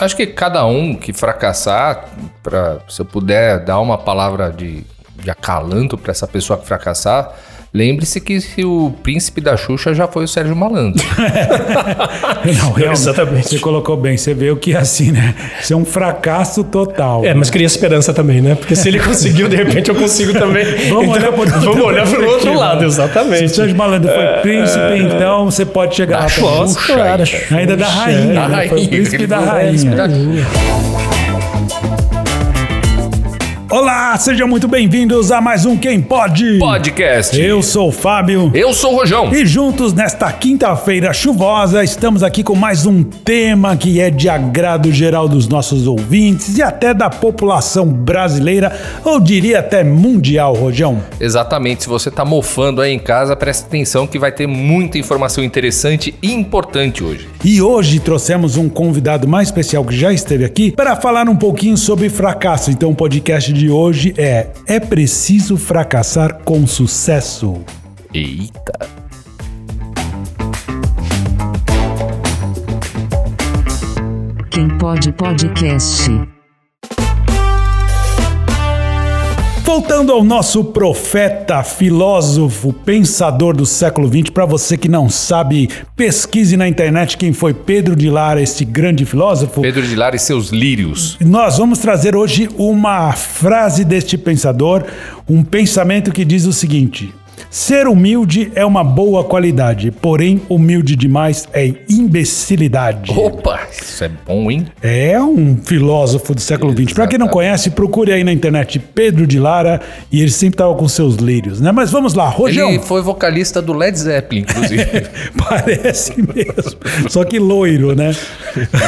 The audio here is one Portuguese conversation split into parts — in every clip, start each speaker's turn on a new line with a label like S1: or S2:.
S1: Acho que cada um que fracassar, pra, se eu puder dar uma palavra de, de acalanto para essa pessoa que fracassar, lembre-se que o príncipe da Xuxa já foi o Sérgio Malandro.
S2: Não, realmente, Exatamente. Você colocou bem. Você vê o que é assim, né? Isso é um fracasso total.
S3: É, mas cria esperança também, né? Porque se ele conseguiu, de repente eu consigo também.
S2: vamos então, olhar por
S3: Vamos olhar para o outro lado, exatamente. Se
S2: o Sérgio Malandro foi é... príncipe, então você pode chegar
S3: da
S2: lá.
S3: Xuxa,
S2: claro. Ainda da rainha. Da né? rainha. Foi o príncipe da rainha. Da rainha. Olá, sejam muito bem-vindos a mais um Quem Pode
S1: Podcast.
S2: Eu sou o Fábio.
S1: Eu sou o Rojão.
S2: E juntos nesta quinta-feira chuvosa, estamos aqui com mais um tema que é de agrado geral dos nossos ouvintes e até da população brasileira, ou diria até mundial, Rojão.
S1: Exatamente. Se você tá mofando aí em casa, preste atenção que vai ter muita informação interessante e importante hoje.
S2: E hoje trouxemos um convidado mais especial que já esteve aqui para falar um pouquinho sobre fracasso. Então, o podcast de de hoje é: É preciso fracassar com sucesso?
S1: Eita!
S4: Quem pode podcast?
S2: Voltando ao nosso profeta, filósofo, pensador do século XX, para você que não sabe, pesquise na internet quem foi Pedro de Lara, esse grande filósofo.
S1: Pedro de Lara e seus lírios.
S2: Nós vamos trazer hoje uma frase deste pensador, um pensamento que diz o seguinte: Ser humilde é uma boa qualidade, porém, humilde demais é imbecilidade.
S1: Opa, isso é bom, hein?
S2: É um filósofo do século XX. Para quem não conhece, procure aí na internet Pedro de Lara e ele sempre estava com seus lírios, né? Mas vamos lá, Rojão.
S1: Ele foi vocalista do Led Zeppelin, inclusive.
S2: Parece mesmo. Só que loiro, né?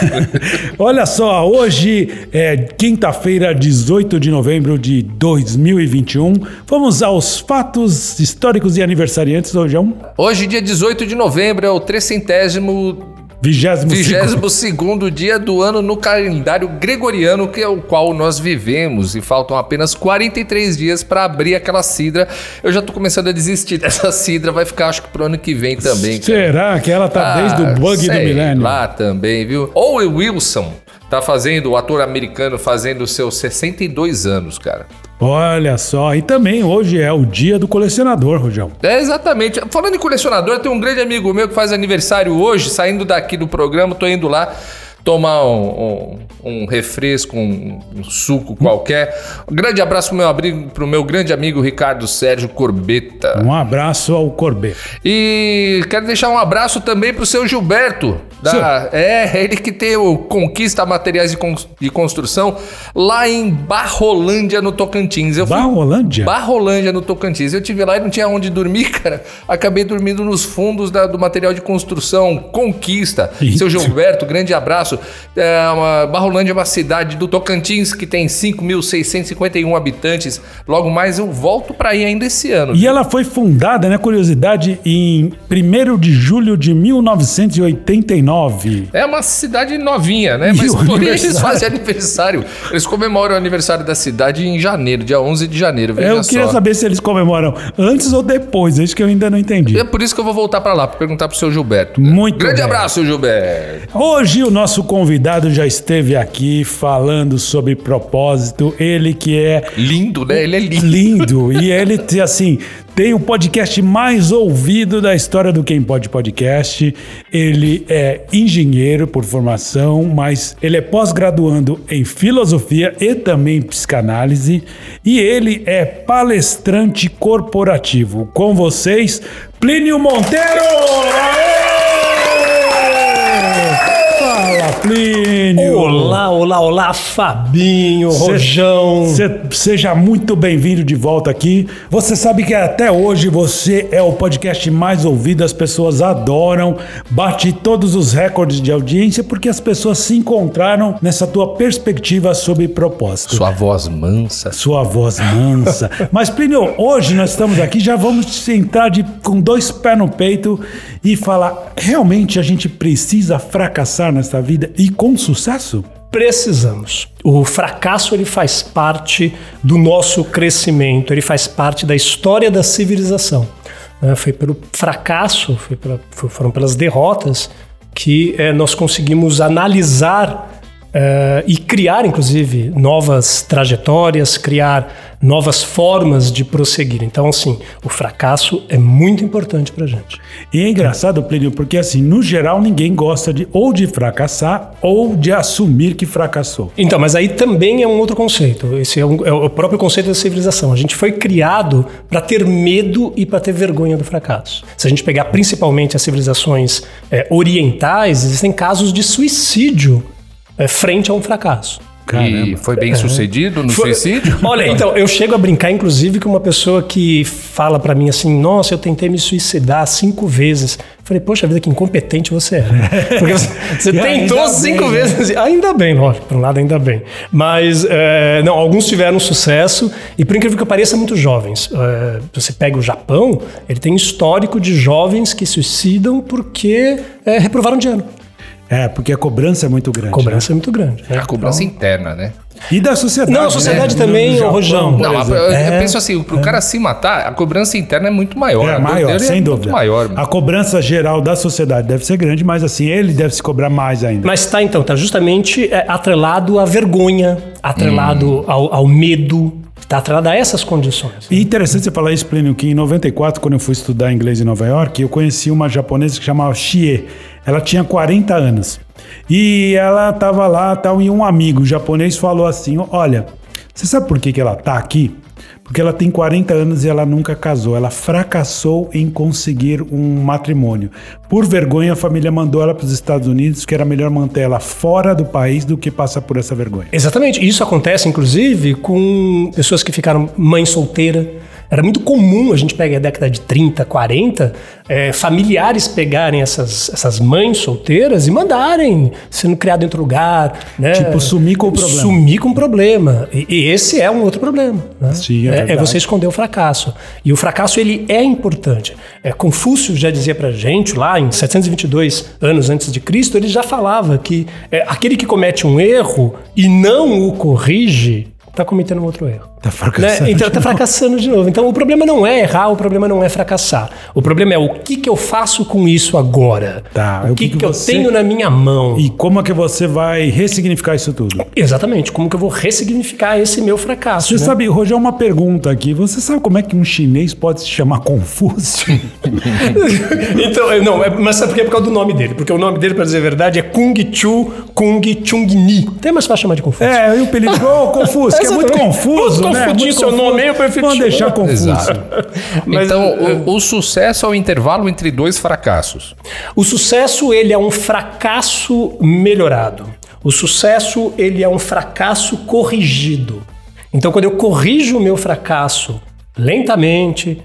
S2: Olha só, hoje é quinta-feira, 18 de novembro de 2021. Vamos aos fatos históricos históricos e aniversariantes, Rojão?
S1: Hoje, dia 18 de novembro, é o trecentésimo
S2: Vigésimo
S1: segundo dia do ano no calendário gregoriano, que é o qual nós vivemos, e faltam apenas 43 dias para abrir aquela cidra. Eu já tô começando a desistir dessa cidra, vai ficar acho que pro ano que vem também.
S2: Cara. Será que ela tá ah, desde o bug do milênio?
S1: Lá também, viu? Owen Wilson tá fazendo, o ator americano fazendo seus 62 anos, cara.
S2: Olha só, e também hoje é o dia do colecionador, Rojão.
S1: É, exatamente. Falando em colecionador, tem um grande amigo meu que faz aniversário hoje, saindo daqui do programa, tô indo lá tomar um, um, um refresco, um, um, suco qualquer. Um grande abraço pro meu, abrigo, pro meu grande amigo Ricardo Sérgio Corbeta.
S2: Um abraço ao Corbeta.
S1: E quero deixar um abraço também pro seu Gilberto. Da, é, ele que tem o Conquista Materiais de, Con, de Construção lá em Barrolândia, no Tocantins.
S2: Eu Barrolândia?
S1: Barrolândia, no Tocantins. Eu tive lá e não tinha onde dormir, cara. Acabei dormindo nos fundos da, do material de construção Conquista. Eita. Seu Gilberto, grande abraço abraço. É uma, Barrolândia é uma cidade do Tocantins que tem 5.651 habitantes. Logo mais eu volto para ir ainda esse ano.
S2: E ela foi fundada, né, curiosidade, em 1 de julho de 1989.
S1: É uma cidade novinha, né? Mas porém eles fazem aniversário. Eles comemoram o aniversário da cidade em janeiro, dia 11 de janeiro.
S2: eu queria
S1: só.
S2: saber se eles comemoram antes ou depois. É isso que eu ainda não entendi.
S1: É por isso que eu vou voltar para lá, para perguntar pro seu Gilberto.
S2: Muito
S1: Grande
S2: bem.
S1: abraço, Gilberto.
S2: Hoje o nosso nosso convidado já esteve aqui falando sobre propósito. Ele que é.
S1: Lindo, né? Ele é lindo.
S2: Lindo. e ele, assim, tem o podcast mais ouvido da história do Quem Pode Podcast. Ele é engenheiro por formação, mas ele é pós-graduando em filosofia e também psicanálise. E ele é palestrante corporativo. Com vocês, Plínio Monteiro! Aê! Plínio.
S3: Olá, olá, olá, Fabinho, Cê, Rojão.
S2: Seja muito bem-vindo de volta aqui. Você sabe que até hoje você é o podcast mais ouvido, as pessoas adoram, bate todos os recordes de audiência porque as pessoas se encontraram nessa tua perspectiva sobre propósito.
S1: Sua voz mansa.
S2: Sua voz mansa. Mas, Plínio, hoje nós estamos aqui, já vamos sentar de, com dois pés no peito e falar: realmente a gente precisa fracassar nessa vida e com sucesso?
S3: Precisamos. O fracasso ele faz parte do nosso crescimento, ele faz parte da história da civilização. Né? Foi pelo fracasso, foi pela, foram pelas derrotas que é, nós conseguimos analisar eh, e criar, inclusive, novas trajetórias, criar novas formas de prosseguir. Então, assim, o fracasso é muito importante para gente.
S2: E é engraçado, Plínio, porque assim, no geral, ninguém gosta de ou de fracassar ou de assumir que fracassou.
S3: Então, mas aí também é um outro conceito. Esse é, um- é o próprio conceito da civilização. A gente foi criado para ter medo e para ter vergonha do fracasso. Se a gente pegar principalmente as civilizações eh, orientais, existem casos de suicídio eh, frente a um fracasso.
S1: E foi bem sucedido no
S3: Foi-
S1: suicídio?
S3: Olha, então, eu chego a brincar, inclusive, com uma pessoa que fala pra mim assim: Nossa, eu tentei me suicidar cinco vezes. Falei, poxa vida, que incompetente você é. Porque você, tentou
S2: bem,
S3: cinco
S2: né?
S3: vezes. Ainda bem, lógico, por um lado, ainda bem. Mas, é, não, alguns tiveram sucesso e, por incrível que pareça, muito jovens. É, você pega o Japão, ele tem histórico de jovens que suicidam porque é, reprovaram de ano.
S2: É, porque a cobrança é muito grande.
S3: A cobrança é muito grande. né?
S1: A cobrança interna, né?
S2: né? E da sociedade.
S3: Não, a sociedade
S2: né?
S3: também,
S2: Japão,
S3: Rojão.
S1: Não,
S2: exemplo.
S1: eu, eu
S3: É.
S1: penso assim, pro cara se matar, a cobrança interna é muito maior.
S2: É maior,
S1: dele
S2: sem
S1: é
S2: dúvida.
S1: Muito maior.
S2: A cobrança geral da sociedade deve ser grande, mas assim, ele deve se cobrar mais ainda.
S3: Mas tá então, tá justamente é, atrelado à vergonha, atrelado ao, ao medo, tá atrelado a essas condições.
S2: E interessante você falar isso, Plínio, que em 94, quando eu fui estudar inglês em Nova York, eu conheci uma japonesa que chamava Chie. Ela tinha 40 anos. E ela estava lá tal, e um amigo japonês falou assim: Olha, você sabe por que, que ela tá aqui? Porque ela tem 40 anos e ela nunca casou. Ela fracassou em conseguir um matrimônio. Por vergonha, a família mandou ela para os Estados Unidos, que era melhor manter ela fora do país do que passar por essa vergonha.
S3: Exatamente. Isso acontece, inclusive, com pessoas que ficaram mãe solteira. Era muito comum, a gente pega a década de 30, 40, é, familiares pegarem essas, essas mães solteiras e mandarem, sendo criado em outro lugar. Né?
S2: Tipo, sumir com o problema.
S3: Sumir com o problema. E, e esse é um outro problema. Né?
S2: Sim, é
S3: é,
S2: verdade.
S3: você esconder o fracasso. E o fracasso, ele é importante. É, Confúcio já dizia pra gente, lá em 722 anos antes de Cristo, ele já falava que é, aquele que comete um erro e não o corrige, está cometendo um outro erro.
S2: Tá
S3: Né?
S2: fracassando.
S3: Então
S2: de
S3: tá
S2: novo.
S3: fracassando de novo. Então o problema não é errar, o problema não é fracassar. O problema é o que, que eu faço com isso agora.
S2: Tá,
S3: o
S2: o
S3: que,
S2: que
S3: que,
S2: que
S3: eu
S2: você-
S3: tenho na minha mão.
S2: E como é que você vai ressignificar isso tudo?
S3: Exatamente, como que eu vou ressignificar esse meu fracasso.
S2: Você
S3: né?
S2: sabe, Rogério, uma pergunta aqui. Você sabe como é que um chinês pode se chamar Confúcio?
S3: então, eu- não, é- mas sabe por quê? Por causa do nome dele. Porque o nome dele, pra dizer a verdade, é Kung Chu Kung Chung Ni. Tem mais fácil chamar de Confúcio.
S2: é, e o apelido, ô Confúcio, que é muito confuso,
S3: Muito
S2: né? Muito
S3: seu
S2: confuso.
S3: nome
S2: Vamos
S3: te
S2: deixar confuso.
S1: Exato.
S3: Mas,
S1: então,
S3: eh,
S1: o, o sucesso é o intervalo entre dois fracassos.
S3: O sucesso, ele é um fracasso melhorado. O sucesso, ele é um fracasso corrigido. Então, quando eu corrijo o meu fracasso lentamente, é,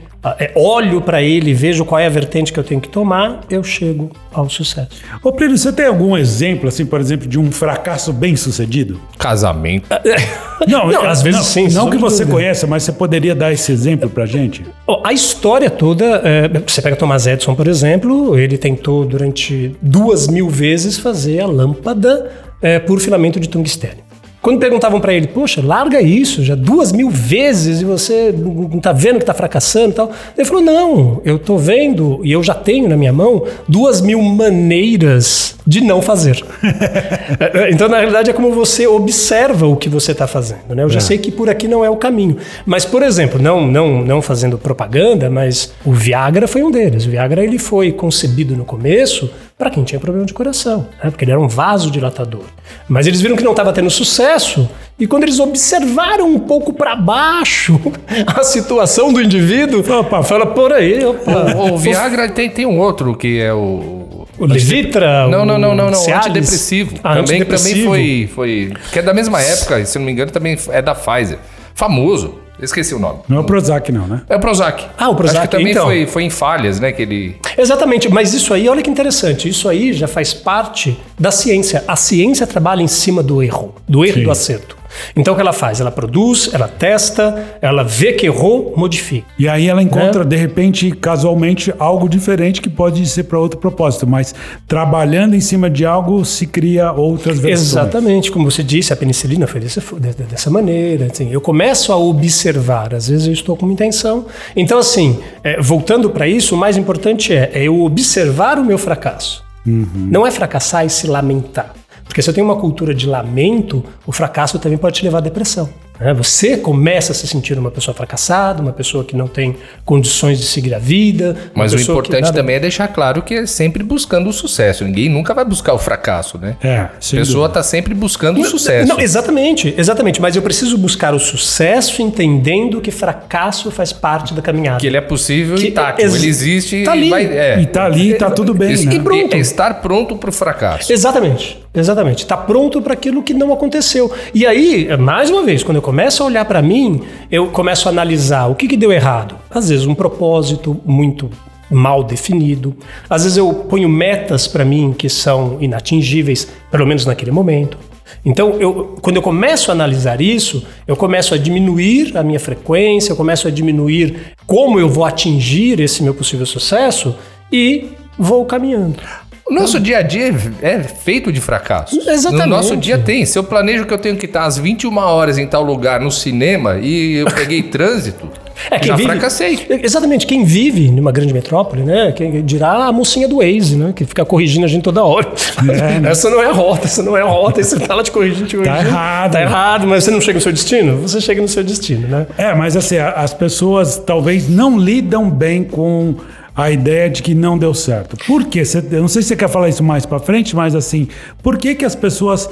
S3: olho para ele, vejo qual é a vertente que eu tenho que tomar, eu chego ao sucesso.
S2: Ô, Plínio, você tem algum exemplo, assim, por exemplo, de um fracasso bem sucedido?
S1: Casamento.
S3: Não,
S2: é-
S3: às vezes sim,
S2: Não que você
S3: dúvida.
S2: conheça, mas você poderia dar esse exemplo pra gente?
S3: A história toda, é, você pega Thomas Edison, por exemplo, ele tentou durante duas mil vezes fazer a lâmpada é, por filamento de tungstênio. Quando perguntavam para ele, poxa, larga isso, já duas mil vezes e você não tá vendo que tá fracassando e tal. Ele falou, não, eu tô vendo e eu já tenho na minha mão duas mil maneiras de não fazer. É, é, então, na realidade, é como você observa o que você está fazendo. Né? Eu já sei que por aqui não é o caminho. Mas, por exemplo, não, não, não fazendo propaganda, mas o Viagra foi um deles. O Viagra ele foi concebido no começo para quem tinha problema de coração, né? porque ele era um vasodilatador. Mas eles viram que não estava tendo sucesso e quando eles observaram um pouco para baixo a situação do indivíduo,
S2: Opa.
S3: fala por aí, opa.
S1: O, o Viagra tem, tem um outro que é o.
S3: O Levitra?
S1: Não, não, não, não, não.
S3: Cialis?
S1: Antidepressivo.
S3: Ah,
S1: também, também
S3: antidepressivo.
S1: foi, foi. Que é da mesma época, se não me engano, também é da Pfizer. Famoso. Esqueci o nome.
S2: Não é o Prozac, não, né?
S1: É o Prozac.
S3: Ah, o Prozac,
S1: Acho que também
S3: então.
S1: foi, foi em falhas, né? Que ele.
S3: Exatamente, mas isso aí, olha que interessante, isso aí já faz parte da ciência. A ciência trabalha em cima do erro, do erro e do acerto. Então o que ela faz? Ela produz, ela testa, ela vê que errou, modifica.
S2: E aí ela
S3: É.
S2: encontra, de repente, casualmente, algo diferente que pode ser para outro propósito, mas trabalhando em cima de algo se cria outras versões.
S3: Exatamente, como você disse, a penicilina foi desse- dessa maneira. assim, eu começo a observar, às vezes eu estou com uma intenção. Então, assim, é, voltando para isso, o mais importante é, é eu observar o meu fracasso. Não é fracassar e se lamentar. Porque se eu tenho uma cultura de lamento, o fracasso também pode te levar à depressão. né? Você começa a se sentir uma pessoa fracassada, uma pessoa que não tem condições de seguir a vida.
S1: Mas o importante
S3: nada-
S1: também é deixar claro que é sempre buscando o sucesso. Ninguém nunca vai buscar o fracasso, né?
S2: É,
S1: A pessoa está sempre buscando o sucesso.
S3: Não, exatamente, exatamente. Mas eu preciso buscar o sucesso entendendo que fracasso faz parte da caminhada.
S1: Que ele é possível
S3: Que
S1: e tátil.
S3: ex-
S1: Ele existe
S3: tá
S1: e
S3: ali.
S1: vai. É.
S2: E tá ali, tá tudo bem, né?
S1: e
S3: pronto.
S1: é estar pronto para o fracasso.
S3: Exatamente, exatamente. Está pronto para aquilo que não aconteceu. E aí, mais uma vez, quando eu começo a olhar para mim, eu começo a analisar o que, que deu errado. Às vezes, um propósito muito mal definido. Às vezes, eu ponho metas para mim que são inatingíveis, pelo menos naquele momento. Então, eu, quando eu começo a analisar isso, eu começo a diminuir a minha frequência, eu começo a diminuir como eu vou atingir esse meu possível sucesso e vou caminhando.
S1: O nosso dia a dia é feito de fracasso.
S3: Exatamente.
S1: No nosso dia tem. Se eu planejo que eu tenho que estar às 21 horas em tal lugar no cinema e eu peguei trânsito,
S3: É, quem
S1: já
S3: vive,
S1: fracassei.
S3: Exatamente, quem vive numa grande metrópole, né? Quem dirá a mocinha do Waze, né? Que fica corrigindo a gente toda hora. essa não é a rota, essa não é a rota, esse tá lá te corrigindo, te corrigindo.
S2: errado.
S3: Tá errado, mas você não chega no seu destino? Você chega no seu destino, né?
S2: É, mas assim, as pessoas talvez não lidam bem com a ideia de que não deu certo. Por quê? Você- eu não sei se você quer falar isso mais pra frente, mas assim, por que que as pessoas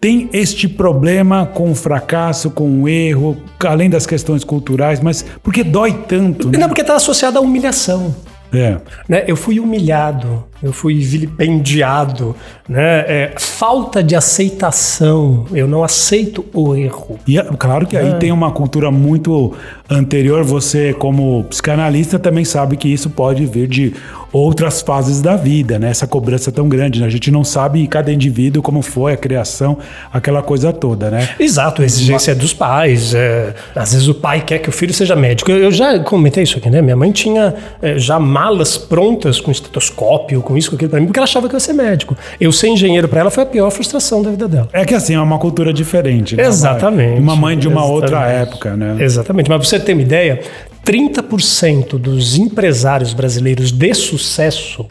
S2: têm este problema com o fracasso, com o erro, além das questões culturais, mas por que dói tanto, né?
S3: Não, porque tá associado à humilhação.
S2: É.
S3: Né? Eu fui humilhado, eu fui vilipendiado, né? É, falta de aceitação, eu não aceito o erro.
S2: E é- claro que aí tem uma cultura muito anterior. Você, como psicanalista, também sabe que isso pode vir de outras fases da vida, né? Essa cobrança tão grande. Né? A gente não sabe em cada indivíduo como foi a criação, aquela coisa toda, né?
S3: Exato, a exigência é dos pais. é, às vezes o pai quer que o filho seja médico. Eu, eu já comentei isso aqui, né? Minha mãe tinha é, já malas prontas com estetoscópio, com isso, com aquilo pra mim, porque ela achava que eu ia ser médico. Eu ser engenheiro pra ela foi a pior frustração da vida dela.
S2: É que assim, é uma cultura diferente. Né?
S3: Exatamente.
S2: Uma mãe de uma
S3: Exatamente.
S2: outra época, né?
S3: Exatamente. Mas pra você ter uma ideia, 30% dos empresários brasileiros de sucesso,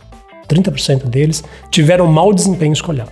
S3: 30% deles, tiveram mau desempenho escolar.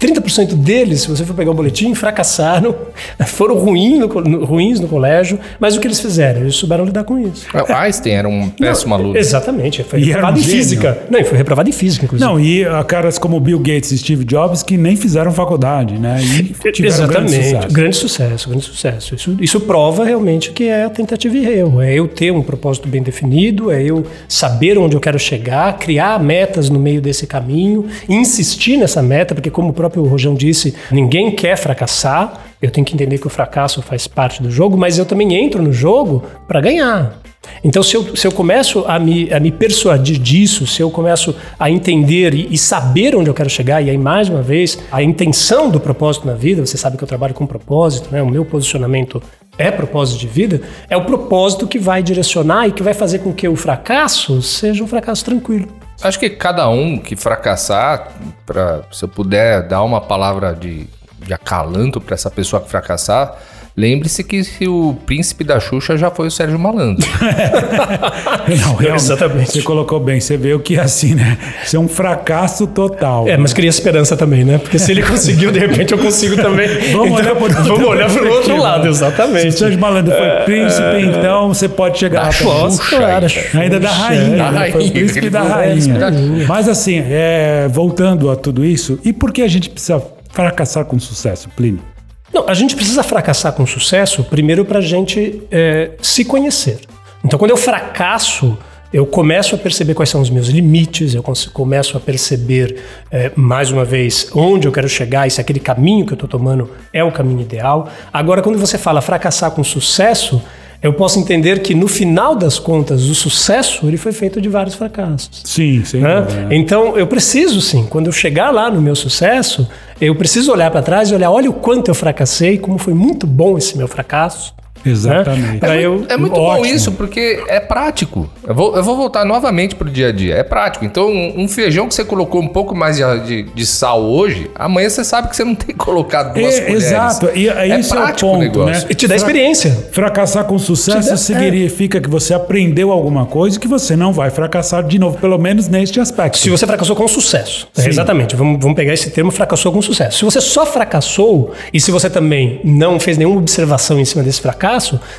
S3: 30% deles, se você for pegar um boletim, fracassaram, foram ruim no ruins no colégio, mas o que eles fizeram? Eles souberam lidar com isso.
S1: O Einstein era um péssimo aluno.
S3: Exatamente, foi
S2: E
S3: reprovado
S2: um
S3: em
S2: gênio.
S3: física. Não, e foi reprovado em física, inclusive.
S2: Não, e ah, caras como Bill Gates e Steve Jobs que nem fizeram faculdade, né? E tiveram grande
S3: Exatamente,
S2: sucesso.
S3: grande sucesso, grande sucesso. Isso, isso prova realmente que é a tentativa e erro. É eu ter um propósito bem definido, é eu saber onde eu quero chegar, criar metas no meio desse caminho, insistir nessa meta, porque como o próprio Rojão disse, ninguém quer fracassar. Eu tenho que entender que o fracasso faz parte do jogo, mas eu também entro no jogo para ganhar. Então, se eu, se eu começo a me, a me persuadir disso, se eu começo a entender e, e saber onde eu quero chegar, e aí, mais uma vez, a intenção do propósito na vida, você sabe que eu trabalho com propósito, né? o meu posicionamento é propósito de vida, é o propósito que vai direcionar e que vai fazer com que o fracasso seja um fracasso tranquilo.
S1: Acho que cada um que fracassar, pra, se eu puder dar uma palavra de, de acalanto para essa pessoa que fracassar, lembre-se que se o príncipe da Xuxa já foi o Sérgio Malandro.
S2: Não, realmente,
S3: Exatamente.
S2: Você colocou bem. Você vê o que é assim, né? Isso é um fracasso total.
S3: É, mas cria esperança também, né? Porque se ele conseguiu, de repente eu consigo também.
S2: Vamos olhar por outra
S3: Vamos olhar para o outro lado,
S2: Se o
S3: exatamente.
S2: Sérgio Malandro foi príncipe, então você pode chegar.
S3: Posso,
S1: Xuxa
S3: claro.
S1: ainda.
S2: Ainda da rainha,
S1: Da
S2: né? Foi o
S1: rainha,
S2: príncipe
S1: ele
S2: da
S1: foi
S2: rainha.
S1: príncipe da rainha.
S2: Mas assim, é, voltando a tudo isso, e por que a gente precisa fracassar com sucesso, Plínio?
S3: Não, a gente precisa fracassar com sucesso, primeiro para a gente é, se conhecer. Então, quando eu fracasso, eu começo a perceber quais são os meus limites, eu começo a perceber, é, mais uma vez, onde eu quero chegar e se aquele caminho que eu estou tomando é o caminho ideal. Agora, quando você fala fracassar com sucesso, eu posso entender que no final das contas, o sucesso ele foi feito de vários fracassos.
S2: Sim, sem
S3: Né?
S2: né?
S3: Então eu preciso sim, quando eu chegar lá no meu sucesso, eu preciso olhar para trás e olhar, olha o quanto eu fracassei, como foi muito bom esse meu fracasso.
S2: Exatamente.
S3: Pra eu,
S1: É muito bom
S2: Ótimo.
S1: isso, porque é prático. Eu vou, eu vou voltar novamente pro dia a dia. É prático. Então, um, um feijão que você colocou um pouco mais de, de- sal hoje, amanhã você sabe que você não tem colocado duas
S2: É,
S1: colheres.
S2: exato. E é,
S1: É
S2: isso é o
S1: prático o
S2: ponto,
S1: negócio.
S2: né?
S3: E te dá experiência.
S2: Fracassar com sucesso
S3: dá-
S2: significa que você aprendeu alguma coisa e que você não vai fracassar de novo, pelo menos neste aspecto.
S3: Se você fracassou com sucesso. É,
S2: Sim.
S3: exatamente. Vamos, vamos pegar esse termo fracassou com sucesso. Se você só fracassou e se você também não fez nenhuma observação em cima desse fracasso,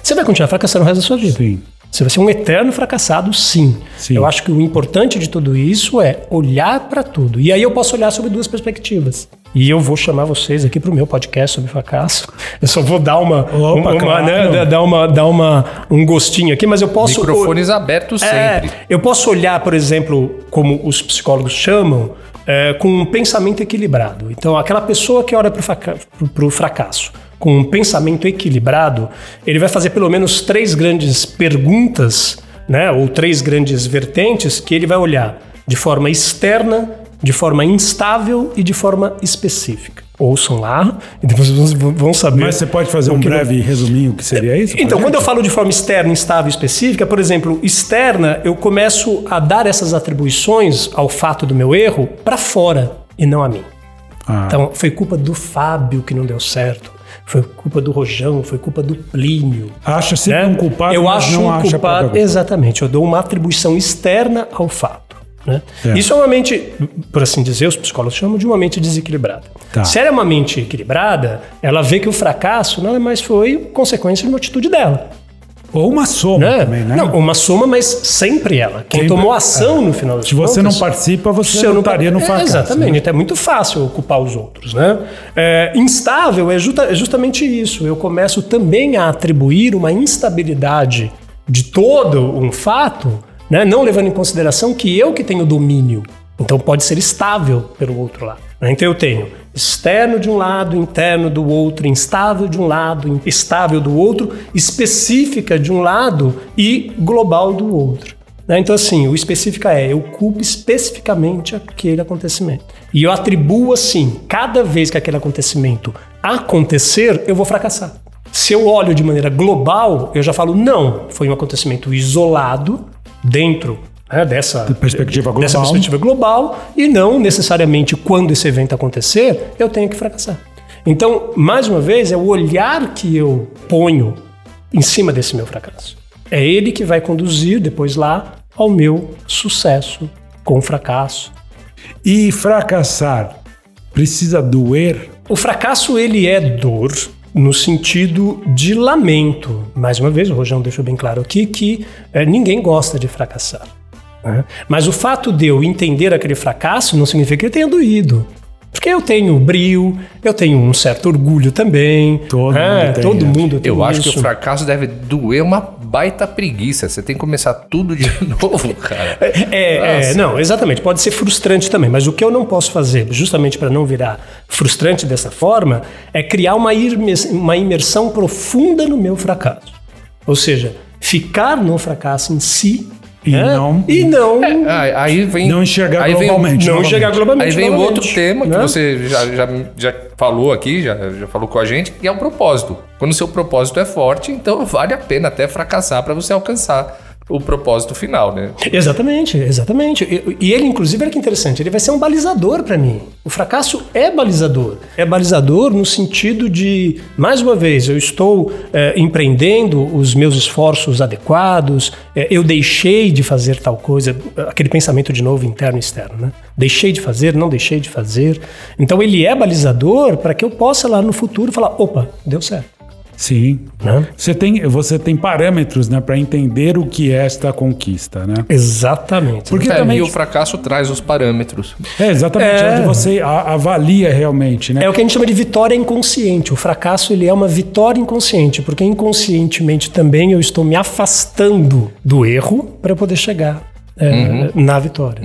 S3: você vai continuar fracassando o resto da sua vida.
S2: Sim.
S3: Você vai ser um eterno fracassado, sim.
S2: Sim.
S3: Eu acho que o importante de tudo isso é olhar para tudo. E aí eu posso olhar sobre duas perspectivas. E eu vou chamar vocês aqui para o meu podcast sobre fracasso. Eu só vou dar uma,
S2: Opa,
S3: uma, uma,
S2: claro.
S3: né, dar uma, dar uma, um gostinho aqui, mas eu posso
S1: Microfones abertos
S3: é,
S1: sempre.
S3: eu posso olhar, por exemplo, como os psicólogos chamam, é, com um pensamento equilibrado. Então, aquela pessoa que olha para o fracasso com um pensamento equilibrado, ele vai fazer pelo menos três grandes perguntas, né, ou três grandes vertentes que ele vai olhar de forma externa, de forma instável e de forma específica. Ouçam lá e depois vocês vão- saber.
S2: Mas você pode fazer um breve resuminho que seria isso?
S3: então, quando eu falo de forma externa, instável e específica, por exemplo, externa, eu começo a dar essas atribuições ao fato do meu erro para fora e não a mim.
S2: Ah.
S3: Então, foi culpa do Fábio que não deu certo. Foi culpa do Rojão, foi culpa do Plínio.
S2: Acha sempre
S3: né?
S2: um culpado,
S3: eu acho
S2: não
S3: um
S2: acha
S3: culpado. Exatamente, eu dou uma atribuição externa ao fato. né?
S2: É.
S3: Isso é uma mente, por assim dizer, os psicólogos chamam de uma mente desequilibrada.
S2: Tá.
S3: Se ela é uma mente equilibrada, ela vê que o fracasso nada mais foi consequência de uma atitude dela.
S2: Ou uma soma
S3: Né?
S2: também, né?
S3: Não, uma soma, mas sempre ela. Quem
S2: Sempre-
S3: tomou ação no final das
S2: Se você não
S3: contas,
S2: participa, você não estaria no
S3: é,
S2: fracasso.
S3: Exatamente,
S2: né?
S3: então é muito fácil ocupar os outros. Né? É, instável é, justa- é justamente isso. Eu começo também a atribuir uma instabilidade de todo um fato, né? não levando em consideração que eu que tenho domínio. Então pode ser estável pelo outro lado. né? Então eu tenho externo de um lado, interno do outro, instável de um lado, estável do outro, específica de um lado e global do outro. né? Então, assim, o específica é eu culpo especificamente aquele acontecimento. E eu atribuo assim, cada vez que aquele acontecimento acontecer, eu vou fracassar. Se eu olho de maneira global, eu já falo, não, foi um acontecimento isolado dentro né, dessa
S2: perspectiva
S3: dessa
S2: global.
S3: perspectiva global e não necessariamente quando esse evento acontecer, eu tenho que fracassar. Então, mais uma vez, é o olhar que eu ponho em cima desse meu fracasso. É ele que vai conduzir depois lá ao meu sucesso com o fracasso.
S2: E fracassar precisa doer?
S3: O fracasso ele é dor no sentido de lamento. Mais uma vez, o Rojão deixou bem claro aqui que eh, ninguém gosta de fracassar. Né? Mas o fato de eu entender aquele fracasso não significa que ele tenha doído. Porque eu tenho brio, eu tenho um certo orgulho também.
S2: Todo
S3: né?
S2: mundo tem,
S3: Todo
S2: é.
S3: mundo tem
S1: Eu acho que
S3: isso.
S1: o fracasso deve doer uma baita preguiça. Você tem que começar tudo de novo, cara.
S3: É, é,
S1: Nossa.
S3: não, exatamente. Pode ser frustrante também, mas o que eu não posso fazer, justamente para não virar frustrante dessa forma, é criar uma uma imersão profunda no meu fracasso. Ou seja, ficar no fracasso em si
S2: E
S3: né?
S2: não-
S3: e não
S1: Ah, Aí vem,
S2: Não enxergar
S1: aí vem-
S2: globalmente.
S3: não
S2: novamente.
S3: chegar globalmente.
S1: Aí vem um
S3: novamente,
S1: outro tema que
S3: né?
S1: você já, já, já falou aqui, já, já falou com a gente, que é o propósito. Quando o seu propósito é forte, então vale a pena até fracassar para você alcançar o propósito final, né?
S3: Exatamente, exatamente. E, e ele, inclusive, olha que interessante, ele vai ser um balizador para mim. O fracasso é balizador. É balizador no sentido de, mais uma vez, eu estou eh, empreendendo os meus esforços adequados, eh, eu deixei de fazer tal coisa, aquele pensamento de novo interno e externo, né? Deixei de fazer, não deixei de fazer. Então ele é balizador para que eu possa lá no futuro falar, opa, deu certo.
S2: Sim.
S3: Né?
S2: Você tem, você tem parâmetros né, para entender o que é esta conquista, né?
S3: Exatamente.
S2: Porque
S1: É,
S2: também.
S1: E o fracasso traz os parâmetros.
S2: É, exatamente,
S3: É.
S2: onde você a- avalia realmente, né?
S3: É o que a gente chama de vitória inconsciente. O fracasso ele é uma vitória inconsciente, porque inconscientemente também eu estou me afastando do erro para poder chegar é, na vitória.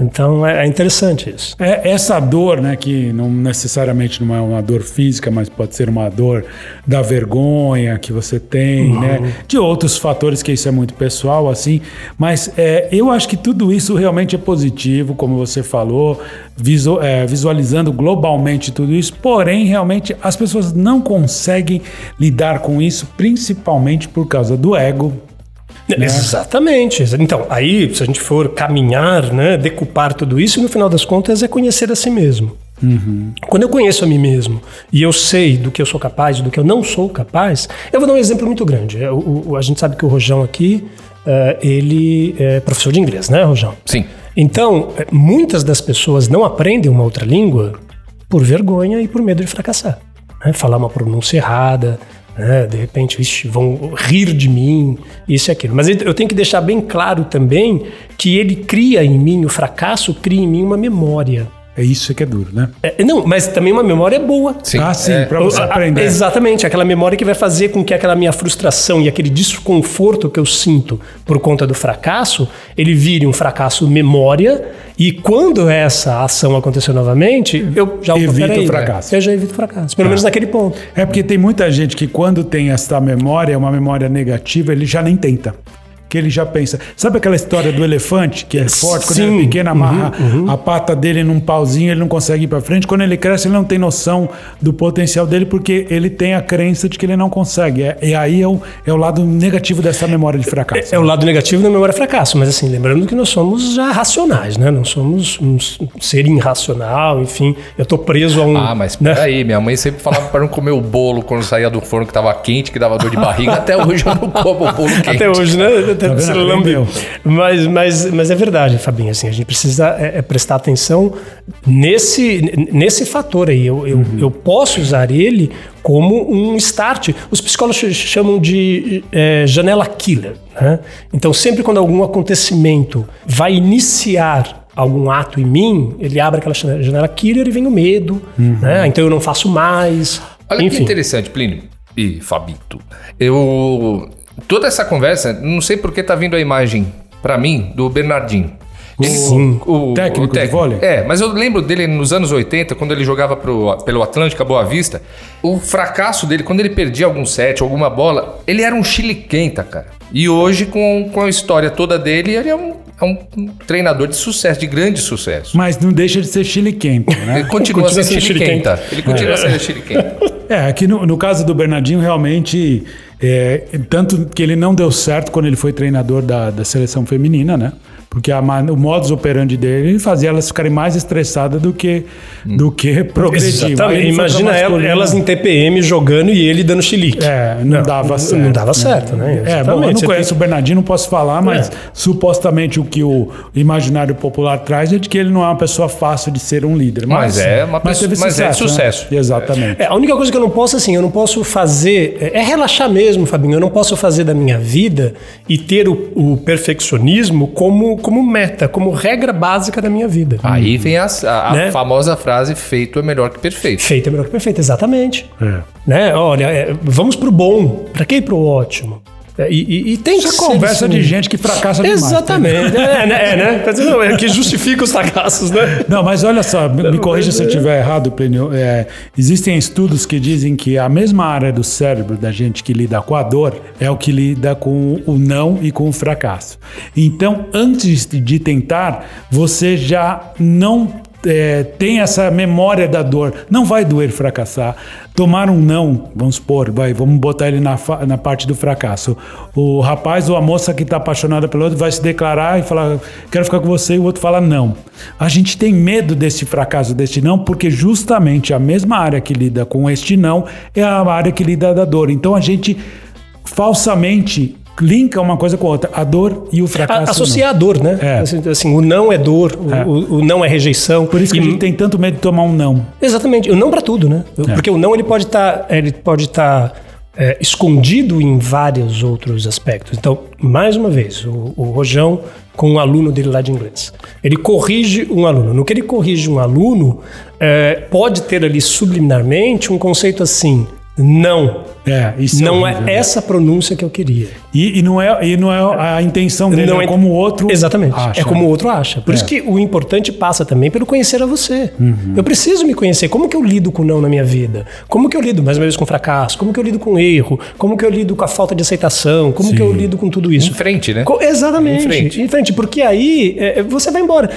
S3: Então é, é interessante isso.
S2: É, essa dor, né, que não necessariamente não é uma dor física, mas pode ser uma dor da vergonha que você tem,
S3: Uhum.
S2: né, de outros fatores que isso é muito pessoal, assim. Mas é, eu acho que tudo isso realmente é positivo, como você falou, visu- é, visualizando globalmente tudo isso. Porém, realmente as pessoas não conseguem lidar com isso, principalmente por causa do ego. Né?
S3: Exatamente. Então, aí, se a gente for caminhar, né, decupar tudo isso, no final das contas é conhecer a si mesmo. Quando eu conheço a mim mesmo e eu sei do que eu sou capaz, do que eu não sou capaz, eu vou dar um exemplo muito grande. É, o- o- a gente sabe que o Rojão aqui, eh, ele é professor de inglês, né, Rojão?
S1: Sim.
S3: Então, eh, muitas das pessoas não aprendem uma outra língua por vergonha e por medo de fracassar. né? Falar uma pronúncia errada, né? de repente "Ixi, vão rir de mim, isso e aquilo. Mas eu tenho que deixar bem claro também que ele cria em mim, o fracasso cria em mim uma memória.
S2: É isso que é duro, né?
S3: É, não, mas também uma memória boa.
S1: Sim.
S2: ah, sim,
S1: É,
S2: para você
S3: A- a-
S2: aprender.
S3: Exatamente, aquela memória que vai fazer com que aquela minha frustração e aquele desconforto que eu sinto por conta do fracasso, ele vire um fracasso memória e quando essa ação acontecer novamente, eu já peraí,
S2: o fracasso.
S3: Eu já evito o fracasso, pelo menos naquele ponto.
S2: É porque tem muita gente que quando tem essa memória, uma memória negativa, ele já nem tenta. Que ele já pensa. Sabe aquela história do elefante, que é forte, quando ele
S3: Sim.
S2: é pequeno, amarra a pata dele num pauzinho, ele não consegue ir pra frente. Quando ele cresce, ele não tem noção do potencial dele, porque ele tem a crença de que ele não consegue. É- e aí é o, é o lado negativo dessa memória de fracasso.
S3: É o lado negativo da memória fracasso, mas assim, lembrando que nós somos já racionais, né? Não somos um ser irracional, enfim. Eu tô preso a um.
S1: Ah, mas
S3: né?
S1: peraí, minha mãe sempre falava para não comer o bolo quando saía do forno que tava quente, que dava dor de barriga. Até hoje eu não como o bolo quente.
S3: Até hoje, né? Até
S2: vendo?
S3: se
S2: Aprendeu.
S3: lambe. Mas, mas, mas é verdade, Fabinho. Assim, a gente precisa é, é prestar atenção nesse, nesse fator aí. Eu, eu, eu posso usar ele como um start. Os psicólogos ch- chamam de é, janela killer. Né? Então, sempre quando algum acontecimento vai iniciar algum ato em mim, ele abre aquela janela killer e vem o medo. Né? Então, eu não faço mais.
S1: Olha que
S3: Enfim.
S1: interessante, Plínio e Fabito. Eu. Toda essa conversa, não sei por que tá vindo a imagem pra mim do Bernardinho.
S3: Sim.
S2: Técnico de vôlei?
S1: É, mas eu lembro dele nos anos 80, quando ele jogava pro, pelo Atlântica Boa Vista. O fracasso dele, quando ele perdia algum set, alguma bola, ele era um chiliquenta, cara. E hoje, com, com a história toda dele, ele é um, é um treinador de sucesso, de grande sucesso.
S2: Mas não deixa de ser chiliquento, né?
S1: Ele continua,
S3: Continua
S1: sendo chiliquenta. Ele continua sendo chiliquenta.
S2: É, aqui no, no caso do Bernardinho, realmente, é, tanto que ele não deu certo quando ele foi treinador da, da seleção feminina, né? Porque a o modus operandi dele fazia elas ficarem mais estressadas do que, do que progredir. Aí
S3: Exatamente. Imagina ela- elas em TPM jogando e ele dando chilique.
S2: É, não, dava certo.
S3: Não dava certo, né?
S2: É, bom, eu não.
S3: Você
S2: conheço o Bernardinho, não posso falar, mas
S3: É.
S2: supostamente o que o imaginário popular traz é de que ele não é uma pessoa fácil de ser um líder.
S1: Mas é uma pessoa-
S2: teve
S1: mas é de
S2: né?
S1: sucesso.
S2: Exatamente.
S3: É, a única coisa que eu não posso, assim, eu não posso fazer. É, é relaxar mesmo, Fabinho. Eu não posso fazer da minha vida e ter o, o perfeccionismo como, como meta, como regra básica da minha vida.
S1: Aí vem a, a- a
S3: Né?
S1: famosa frase: feito é melhor que perfeito.
S3: Feito é melhor que perfeito, exatamente.
S2: É.
S3: Né? Olha, é, vamos pro bom. Pra que ir pro ótimo? É, E, e, tem
S2: Isso
S3: que
S2: é conversa de gente que fracassa demais. tá?
S3: Exatamente. É, né? É, né? É que justifica os fracassos, né?
S2: Não, mas olha só, me me corrija se eu estiver errado, Plínio. É, existem estudos que dizem que a mesma área do cérebro da gente que lida com a dor é o que lida com o não e com o fracasso. Então, antes de tentar, você já não é, tem essa memória da dor. Não vai doer fracassar. Tomar um não, vamos supor, vai, vamos botar ele na, na parte do fracasso. O rapaz ou a moça que está apaixonada pelo outro vai se declarar e falar, quero ficar com você, e o outro fala não. A gente tem medo desse fracasso, deste não, porque justamente a mesma área que lida com este não é a área que lida da dor. Então a gente falsamente linka uma coisa com a outra, a dor e o
S3: A-
S2: fracasso.
S3: associar a dor, né?
S2: É.
S3: Assim, assim, o não é dor, o,
S2: É.
S3: o- o não é rejeição.
S2: Por isso que
S3: E-
S2: a gente tem tanto medo de tomar um não.
S3: Exatamente, o não para tudo, né? Porque o não ele pode estar ele pode estar é, escondido em vários outros aspectos. Então, mais uma vez, o, o Rojão com um aluno dele lá de inglês. Ele corrige um aluno. No que ele corrige um aluno, é, pode ter ali subliminarmente um conceito assim: Não.
S2: É, isso
S3: não
S2: horrível.
S3: é essa pronúncia que eu queria.
S2: E, e não é, e não é a intenção dele,
S3: Não
S2: é
S3: é-
S2: como o outro
S3: Exatamente.
S2: acha.
S3: É como o outro acha. Por
S2: É.
S3: isso que o importante passa também pelo conhecer a você.
S2: Uhum.
S3: Eu preciso me conhecer. Como que eu lido com o não na minha vida? Como que eu lido, mais uma vez, com fracasso? Como que eu lido com erro? Como que eu lido com a falta de aceitação? Como que eu lido com tudo isso?
S1: Em frente, né?
S3: Co- Exatamente.
S1: Em frente.
S3: Em frente, porque aí é, você vai embora.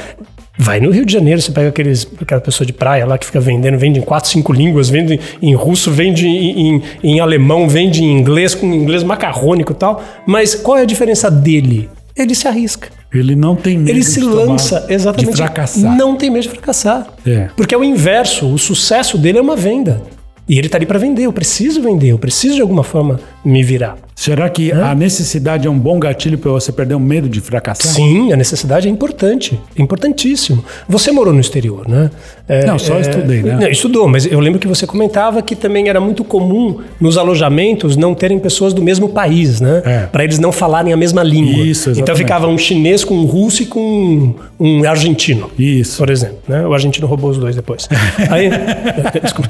S3: Vai no Rio de Janeiro, você pega aqueles, aquela pessoa de praia lá que fica vendendo, vende em quatro, cinco línguas, vende em russo, vende em, em- em alemão, vende em inglês, com inglês macarrônico e tal. Mas qual é a diferença dele? Ele se arrisca.
S2: Ele não tem medo
S3: Ele
S2: de
S3: se
S2: tomar-
S3: lança, exatamente.
S2: de fracassar.
S3: Não tem medo de fracassar.
S2: É.
S3: Porque é o inverso. O sucesso dele é uma venda. E ele tá ali para vender. Eu preciso vender. Eu preciso de alguma forma me virar.
S2: Será que a necessidade é um bom gatilho para você perder o medo de fracassar?
S3: Sim, a necessidade é importante, é importantíssimo. Você morou no exterior, né? É,
S2: Não, só estudei, né?
S3: Não, estudou, mas eu lembro que você comentava que também era muito comum nos alojamentos não terem pessoas do mesmo país, né?
S2: É.
S3: Para eles não falarem a mesma língua.
S2: Isso,
S3: Então
S2: exatamente.
S3: ficava um chinês com um russo e com um, um argentino.
S2: Isso.
S3: Por exemplo, né? O argentino roubou os dois depois. Aí, desculpa.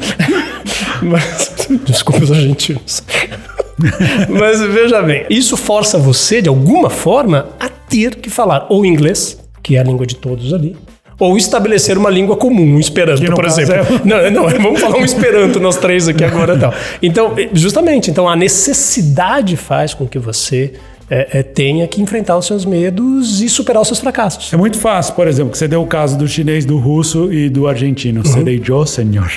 S3: Mas, desculpa os argentinos. Mas veja bem, isso força você, de alguma forma, a ter que falar ou inglês, que é a língua de todos ali, ou estabelecer uma língua comum, um esperanto, por exemplo.
S2: é-
S3: Não, não, vamos falar um esperanto nós três aqui agora e tal. Então, justamente, então a necessidade faz com que você é, é, tenha que enfrentar os seus medos e superar os seus fracassos.
S2: É muito fácil, por exemplo, que você deu o caso do chinês, do russo e do argentino.
S3: Uhum.
S2: Serei eu, senhor.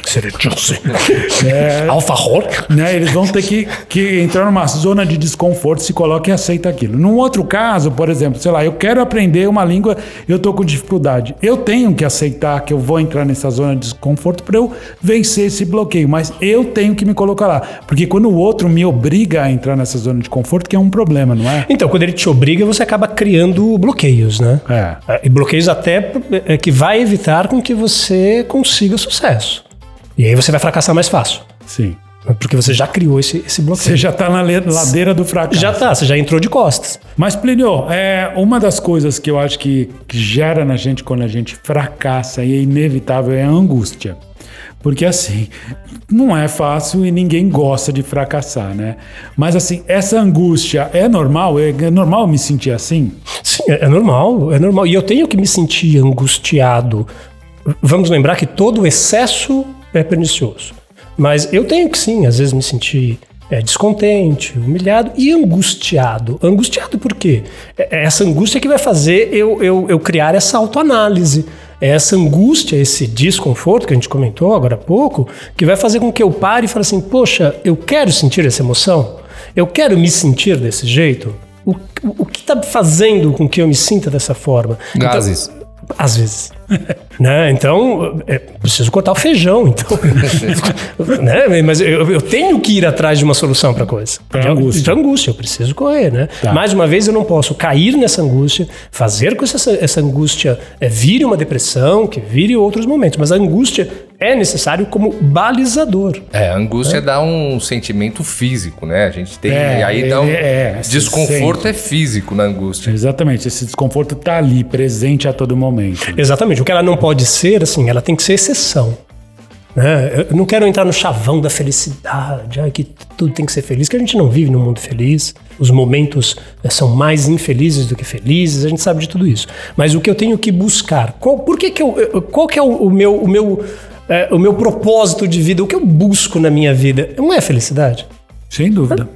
S2: É,
S3: Alfa Hor?
S2: né, eles vão ter que, que entrar numa zona de desconforto, se coloca e aceita aquilo. Num outro caso, por exemplo, sei lá, eu quero aprender uma língua, eu tô com dificuldade. Eu tenho que aceitar que eu vou entrar nessa zona de desconforto para eu vencer esse bloqueio, mas eu tenho que me colocar lá. Porque quando o outro me obriga a entrar nessa zona de conforto, que é um problema, não é?
S3: Então, quando ele te obriga, você acaba criando bloqueios, né?
S2: É.
S3: É, E bloqueios até é, que vai evitar com que você consiga sucesso. E aí você vai fracassar mais fácil.
S2: Sim.
S3: Porque você já criou esse, esse bloqueio.
S2: Você já tá na ladeira do fracasso.
S3: Já tá, você já entrou de costas.
S2: Mas, Plínio, é, uma das coisas que eu acho que, que gera na gente quando a gente fracassa e é inevitável é a angústia. Porque assim, não é fácil e ninguém gosta de fracassar, né? Mas assim, essa angústia é normal? É, é normal me sentir assim?
S3: Sim, é é normal, é normal. E eu tenho que me sentir angustiado. Vamos lembrar que todo excesso é pernicioso. Mas eu tenho que sim, às vezes me sentir é, descontente, humilhado e angustiado. Angustiado por quê? É é essa angústia que vai fazer eu, eu, eu criar essa autoanálise. É essa angústia, esse desconforto que a gente comentou agora há pouco, que vai fazer com que eu pare e fale assim: poxa, eu quero sentir essa emoção? Eu quero me sentir desse jeito? O, o que está fazendo com que eu me sinta dessa forma? Então,
S1: Gases.
S3: Às vezes. né? Então, é, preciso cortar o feijão, então. né? Mas eu, eu tenho que ir atrás de uma solução para coisa.
S2: Pra
S3: De-
S2: angústia.
S3: De angústia, eu preciso correr, né?
S2: Tá.
S3: Mais uma vez, eu não posso cair nessa angústia, fazer com que essa, essa angústia é, vire uma depressão, que vire outros momentos. Mas a angústia é necessário como balizador.
S1: É, a angústia dá um sentimento físico, né? A gente tem.
S2: É,
S1: aí dá um.
S2: é, se
S1: desconforto é físico na angústia.
S2: Exatamente, esse desconforto tá ali, presente a todo momento.
S3: Exatamente. O que ela não pode ser, assim, ela tem que ser exceção. Né? Eu não quero entrar no chavão da felicidade, ai, que tudo tem que ser feliz, que a gente não vive num mundo feliz. Os momentos eh, são mais infelizes do que felizes, a gente sabe de tudo isso. Mas o que eu tenho que buscar, qual, por que que eu, eu- qual que é o, o meu, o, meu, eh, o meu propósito de vida, o que eu busco na minha vida? Não é felicidade?
S2: Sem dúvida.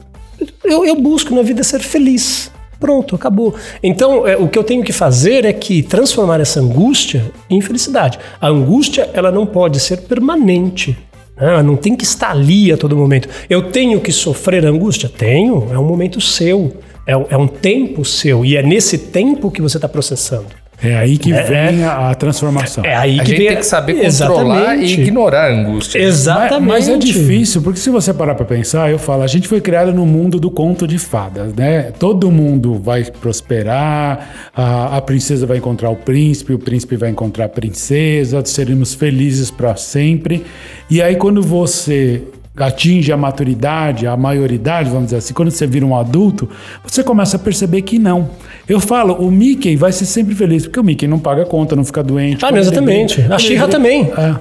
S3: Eu, eu busco na vida ser feliz. Pronto, acabou. Então, é, o que eu tenho que fazer é que transformar essa angústia em felicidade. A angústia, ela não pode ser permanente. né? Ela não tem que estar ali a todo momento. Eu tenho que sofrer angústia? Tenho. É um momento seu. É, é um tempo seu. E é nesse tempo que você está processando.
S2: É aí que vem a, a transformação.
S3: É aí
S1: A
S3: que
S1: gente
S3: vem
S1: tem que saber controlar
S3: Exatamente.
S1: e ignorar a angústia.
S3: Exatamente.
S2: Mas, mas é difícil, porque se você parar pra pensar, eu falo, a gente foi criado no mundo do conto de fadas, né? Todo mundo vai prosperar, a, a princesa vai encontrar o príncipe, o príncipe vai encontrar a princesa, seremos felizes para sempre. E aí quando você atinge a maturidade, a maioridade, vamos dizer assim, quando você vira um adulto, você começa a perceber que não. Eu falo, o Mickey vai ser sempre feliz, porque o Mickey não paga conta, não fica doente.
S3: Ah, exatamente. A She-Ra também.
S2: É.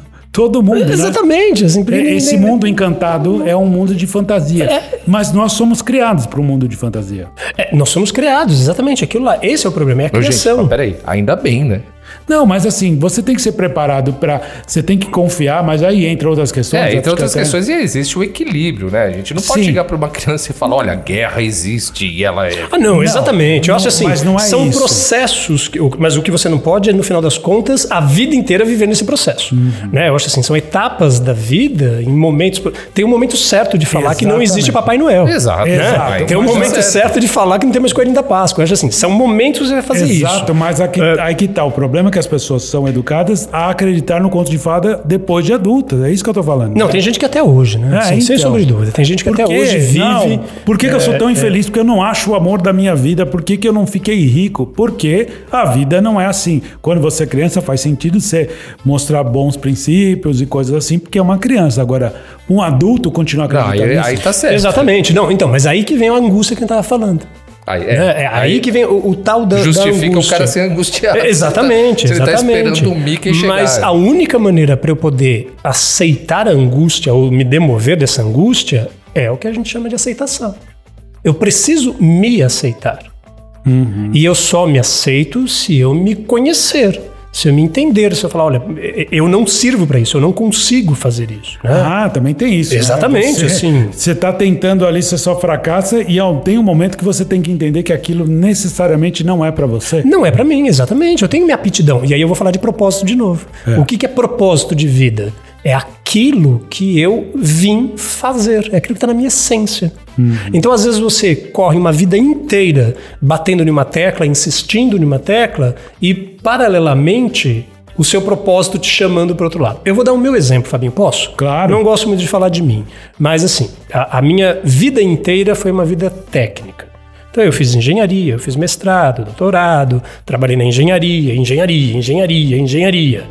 S2: Todo mundo, né?
S3: Exatamente. Assim, porque
S2: É,
S3: ninguém-
S2: Esse mundo encantado é um mundo de fantasia.
S3: É.
S2: Mas nós somos criados para um mundo de fantasia.
S3: É, nós somos criados, exatamente. Aquilo lá. Esse é o problema, é a
S1: Ô, gente,
S3: criação.
S1: mas peraí, ainda bem, né?
S2: Não, mas assim, você tem que ser preparado para. Você tem que confiar, mas aí entra outras questões.
S1: É,
S2: que
S1: outras
S2: até-
S1: questões, e existe o equilíbrio, né? A gente não pode
S2: Sim.
S1: chegar para uma criança e falar, olha, a guerra existe e ela é.
S3: Ah, não, exatamente. Eu
S2: não,
S3: acho assim,
S2: mas não é
S3: são
S2: isso.
S3: processos, que- mas o que você não pode é, no final das contas, a vida inteira viver nesse processo.
S2: Uhum.
S3: Né? Eu acho assim, são etapas da vida, em momentos. Tem um momento certo de falar que não
S2: Exatamente.
S3: existe Papai Noel.
S1: Exato,
S3: né?
S2: Exato.
S3: Tem um momento
S1: é-
S3: certo de falar que não tem mais coelhinho da Páscoa. Eu acho assim, são momentos que você vai fazer isso.
S2: Exato, mas aqui,
S3: É.
S2: aí que tá. O problema é que as pessoas são educadas a acreditar no conto de fada depois de adultas. É isso que eu tô falando.
S3: Não, tem gente que até hoje, né?
S2: É,
S3: Sem
S2: então.
S3: sombra de dúvida. Tem gente que até hoje vive.
S2: Não. Por que, que eu sou
S3: É,
S2: tão infeliz? Porque eu não acho o amor da minha vida. Por que, que eu não fiquei rico? Porque a vida não é assim. Quando você é criança, faz sentido você mostrar bons princípios e coisas assim, porque é uma criança. Agora, um adulto continuar
S1: Não,
S2: acreditando
S1: aí,
S2: nisso.
S1: aí tá certo.
S3: Exatamente. Não, então, mas aí que vem a angústia que a gente tava falando.
S1: Aí,
S3: É, é aí, que vem o, o tal da, da
S1: justifica o
S3: angústia.
S1: cara ser angustiado.
S3: É, Exatamente,
S1: Você tá,
S3: exatamente.
S1: Você tá esperando o Mickey chegar.
S3: Mas a única maneira para eu poder aceitar a angústia ou me demover dessa angústia é o que a gente chama de aceitação. Eu preciso me aceitar.
S1: Uhum.
S3: E eu só me aceito se eu me conhecer, se eu me entender, se eu falar, olha, eu não sirvo para isso, eu não consigo fazer isso. Né?
S2: Ah, também tem isso. né?
S3: Exatamente,
S2: Você,
S3: assim.
S2: Você tá tentando ali, você só fracassa e tem um momento que você tem que entender que aquilo necessariamente não é para você.
S3: Não é pra mim, exatamente. Eu tenho minha aptidão. E aí eu vou falar de propósito de novo. O que, que é propósito de vida? É aquilo que eu vim fazer. É aquilo que está na minha essência. Então, às vezes, você corre uma vida inteira batendo numa tecla, insistindo numa tecla, e, paralelamente, o seu propósito te chamando para outro lado. Eu vou dar o meu exemplo, Fabinho. Posso?
S2: Claro.
S3: Não gosto muito de falar de mim. Mas, assim, a, a minha vida inteira foi uma vida técnica. Então eu fiz engenharia, eu fiz mestrado, doutorado, trabalhei na engenharia, engenharia, engenharia, engenharia.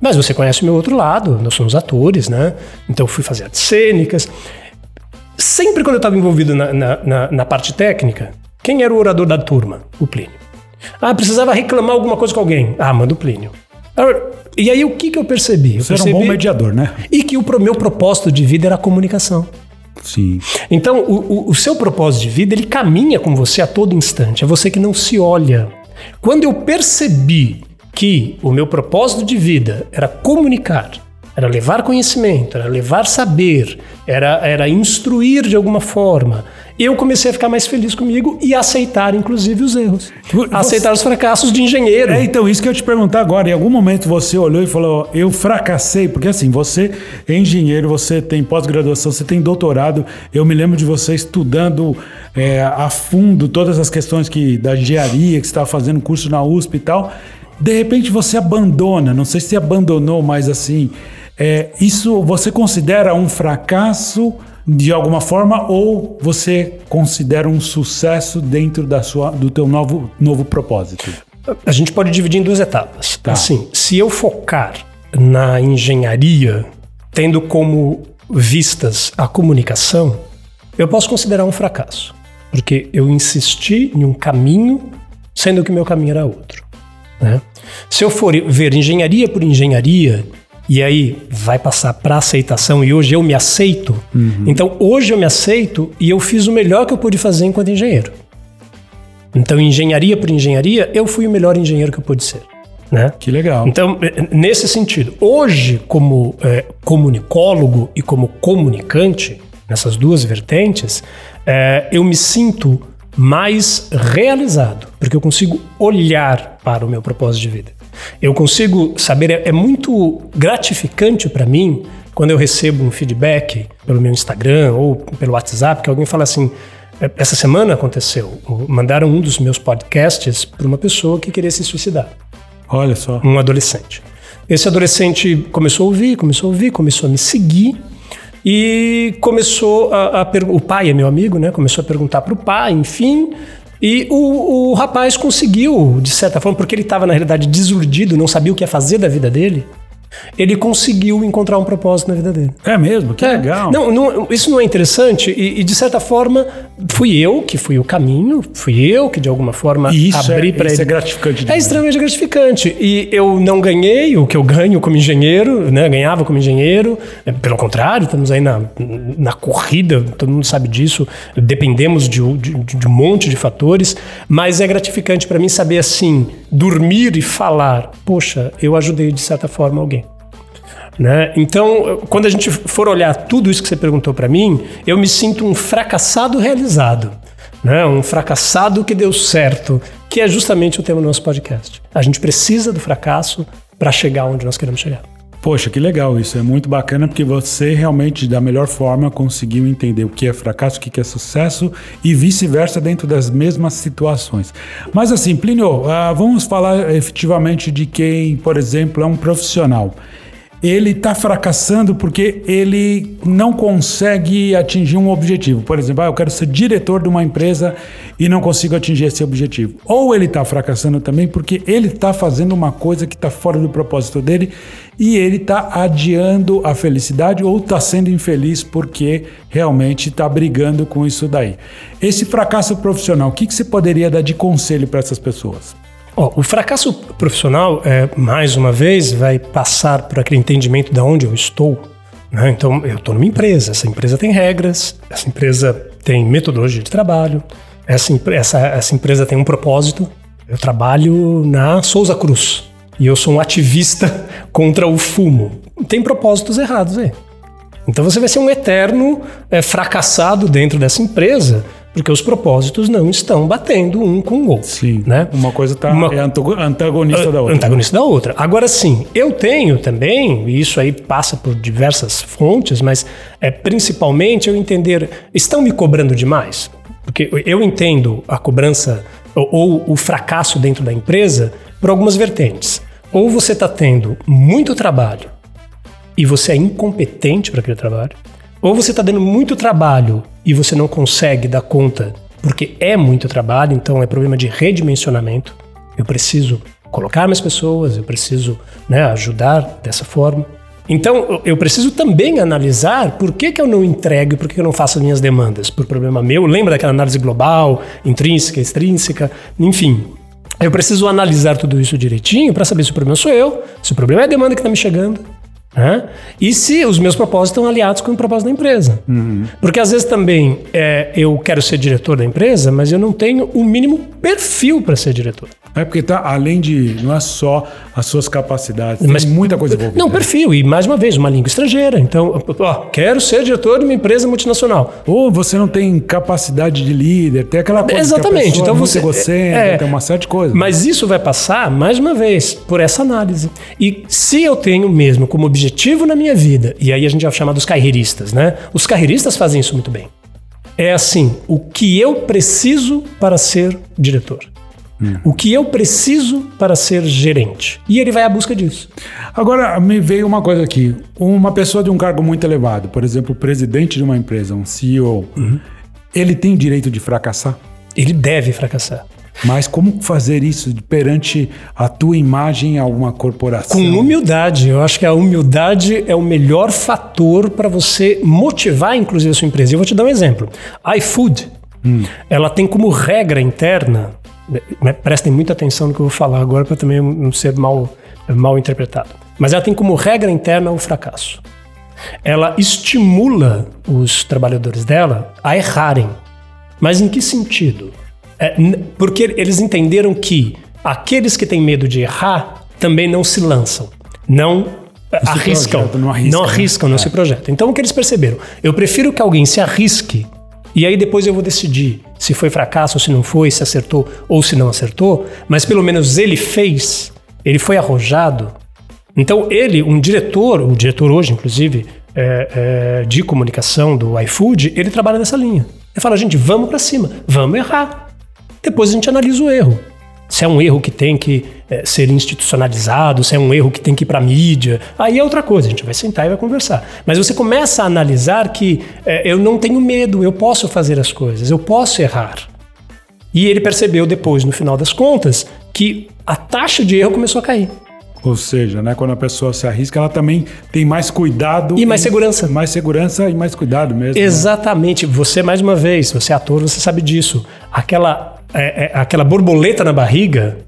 S3: Mas você conhece o meu outro lado, nós somos atores, né? Então eu fui fazer artes cênicas. Sempre quando eu estava envolvido na, na, na- na parte técnica, quem era o orador da turma? O Plínio. Ah, precisava reclamar alguma coisa com alguém. Ah, manda o Plínio. E aí o que, que eu percebi? Eu
S2: Você era um
S3: percebi
S2: bom mediador, né?
S3: E que o pro- meu propósito de vida era a comunicação.
S2: Sim.
S3: Então, o, o- o seu propósito de vida, ele caminha com você a todo instante. É você que não se olha. Quando eu percebi que o meu propósito de vida era comunicar, era levar conhecimento, era levar saber, era, era instruir de alguma forma, eu comecei a ficar mais feliz comigo e aceitar, inclusive, os erros.
S2: Você-
S3: Aceitar os fracassos de engenheiro.
S2: É, então, isso que eu te perguntar agora. Em algum momento você olhou e falou, eu fracassei, porque assim, você é engenheiro, você tem pós-graduação, você tem doutorado. Eu me lembro de você estudando é, a fundo todas as questões que, da engenharia, que você estava fazendo curso na USP e tal. De repente você abandona, não sei se abandonou, mas assim, é, isso você considera um fracasso de alguma forma ou você considera um sucesso dentro da sua, do teu novo, novo propósito?
S3: A gente pode dividir em duas etapas.
S2: Tá.
S3: Assim, se eu focar na engenharia, tendo como vistas a comunicação, eu posso considerar um fracasso. Porque eu insisti em um caminho, sendo que meu caminho era outro. né? Se eu for ver engenharia por engenharia, e aí vai passar para aceitação, e hoje eu me aceito, então hoje eu me aceito e eu fiz o melhor que eu pude fazer enquanto engenheiro. Então, engenharia por engenharia, eu fui o melhor engenheiro que eu pude ser. Né?
S2: Que legal.
S3: Então, eh, nesse sentido, hoje, como eh, comunicólogo e como comunicante, nessas duas vertentes, eh, eu me sinto mais realizado, porque eu consigo olhar para o meu propósito de vida. Eu consigo saber, é, é muito gratificante para mim quando eu recebo um feedback pelo meu Instagram ou pelo WhatsApp, que alguém fala assim. "Eh, Essa semana aconteceu, mandaram um dos meus podcasts para uma pessoa que queria se suicidar
S2: Olha só.
S3: um adolescente. Esse adolescente começou a ouvir, começou a ouvir, começou a me seguir e começou a, a perguntar. O pai é meu amigo, né? Começou a perguntar para o pai, enfim. E o, o rapaz conseguiu, de certa forma, porque ele estava na realidade desiludido, não sabia o que ia fazer da vida dele. Ele conseguiu encontrar um propósito na vida dele.
S2: É mesmo? Que
S3: É.
S2: legal.
S3: Não, não, isso não é interessante e, e, de certa forma fui eu que fui o caminho, fui eu que de alguma forma
S2: isso
S3: abri
S2: é-
S3: para
S2: isso
S3: ele.
S2: é gratificante
S3: É
S2: demais.
S3: extremamente gratificante e eu não ganhei o que eu ganho como engenheiro, né? Ganhava como engenheiro. É, Pelo contrário, estamos aí na, na corrida, todo mundo sabe disso. Dependemos de, de, de um monte de fatores, mas é gratificante para mim saber assim dormir e falar. Poxa, eu ajudei de certa forma alguém. Né? Então, quando a gente for olhar tudo isso que você perguntou para mim, eu me sinto um fracassado realizado, né? um fracassado que deu certo, que é justamente o tema do nosso podcast. A gente precisa do fracasso para chegar onde nós queremos chegar.
S2: Poxa, que legal isso. É muito bacana porque você realmente, da melhor forma, conseguiu entender o que é fracasso, o que é sucesso e vice-versa dentro das mesmas situações. Mas assim, Plínio, ah, vamos falar efetivamente de quem, por exemplo, é um profissional. Ele está fracassando porque ele não consegue atingir um objetivo. Por exemplo, ah, eu quero ser diretor de uma empresa e não consigo atingir esse objetivo. Ou ele está fracassando também porque ele está fazendo uma coisa que está fora do propósito dele e ele está adiando a felicidade ou está sendo infeliz porque realmente está brigando com isso daí. Esse fracasso profissional, o que, que você poderia dar de conselho para essas pessoas?
S3: Ó, o fracasso profissional, é, mais uma vez, vai passar por aquele entendimento de onde eu estou. né? Então, eu estou numa empresa, essa empresa tem regras, essa empresa tem metodologia de trabalho, essa, essa, essa empresa tem um propósito. Eu trabalho na Souza Cruz e eu sou um ativista contra o fumo. Tem propósitos errados aí. Então você vai ser um eterno é, fracassado dentro dessa empresa, porque os propósitos não estão batendo um com o outro.
S2: Sim,
S3: né?
S2: uma coisa tá,
S3: Uma-
S2: é antago- antagonista da outra.
S3: Antagonista da outra. Agora sim, eu tenho também, e isso aí passa por diversas fontes, mas é principalmente eu entender, estão me cobrando demais? Porque eu entendo a cobrança ou, ou o fracasso dentro da empresa por algumas vertentes. Ou você está tendo muito trabalho e você é incompetente para aquele trabalho, ou você está dando muito trabalho e você não consegue dar conta porque é muito trabalho, então é problema de redimensionamento. Eu preciso colocar mais pessoas, eu preciso né, ajudar dessa forma. Então eu- preciso também analisar por que, que eu não entrego e por que que eu não faço as minhas demandas. Por problema meu, lembra daquela análise global, intrínseca, extrínseca, enfim. Eu preciso analisar tudo isso direitinho para saber se o problema sou eu, se o problema é a demanda que está me chegando, né? E se os meus propósitos estão aliados com o propósito da empresa. Porque às vezes também é, eu quero ser diretor da empresa, mas eu não tenho o mínimo perfil para ser diretor.
S2: É porque tá além de não é só as suas capacidades,
S3: Mas-
S2: tem muita coisa envolvida.
S3: Não, perfil. E mais uma vez, uma língua estrangeira. Então, ó, quero ser diretor de uma empresa multinacional.
S2: Ou você não tem capacidade de líder, tem aquela coisa
S3: Exatamente. Então
S2: é
S3: você-
S2: egocêntrica,
S3: é-
S2: tem uma série de coisas.
S3: Mas isso vai passar, mais uma vez, por essa análise. E se eu tenho mesmo como objetivo na minha vida, e aí a gente vai chamar dos carreiristas, né? Os carreiristas fazem isso muito bem. É assim, o que eu preciso para ser diretor? O que eu preciso para ser gerente? E ele vai à busca disso.
S2: Agora, me veio uma coisa aqui. Uma pessoa de um cargo muito elevado, por exemplo, o presidente de uma empresa, um CEO,
S3: Uhum.
S2: ele tem o direito de fracassar?
S3: Ele deve fracassar.
S2: Mas como fazer isso perante a tua imagem a uma corporação?
S3: Com humildade. Eu acho que a humildade é o melhor fator para você motivar, inclusive, a sua empresa. E eu vou te dar um exemplo. IFood, ela tem como regra interna, prestem muita atenção no que eu vou falar agora para também não ser mal, mal interpretado. Mas ela tem como regra interna o fracasso. Ela estimula os trabalhadores dela a errarem. Mas em que sentido? É, porque eles entenderam que aqueles que têm medo de errar também não se lançam, não arriscam,
S2: projetam, não arriscam,
S3: não,
S2: né?
S3: arriscam, não se projetam. Então o que eles perceberam? Eu prefiro que alguém se arrisque e aí depois eu vou decidir se foi fracasso ou se não foi, se acertou ou se não acertou, mas pelo menos ele fez, ele foi arrojado. Então ele, um diretor, o diretor hoje inclusive é, é, de comunicação do iFood, ele trabalha nessa linha. Ele fala, gente, vamos para cima, vamos errar. Depois a gente analisa o erro. Se é um erro que tem que eh, ser institucionalizado, se é um erro que tem que ir para mídia, aí é outra coisa, a gente vai sentar e vai conversar. Mas você começa a analisar que eh, eu não tenho medo, eu posso fazer as coisas, eu posso errar. E ele percebeu depois, no final das contas, que a taxa de erro começou a cair.
S2: Ou seja, né, quando a pessoa se arrisca, ela também tem mais cuidado.
S3: E mais segurança.
S2: Mais segurança e mais cuidado mesmo. né?
S3: Exatamente. Você, mais uma vez, você é ator, você sabe disso. Aquela, é- é- aquela borboleta na barriga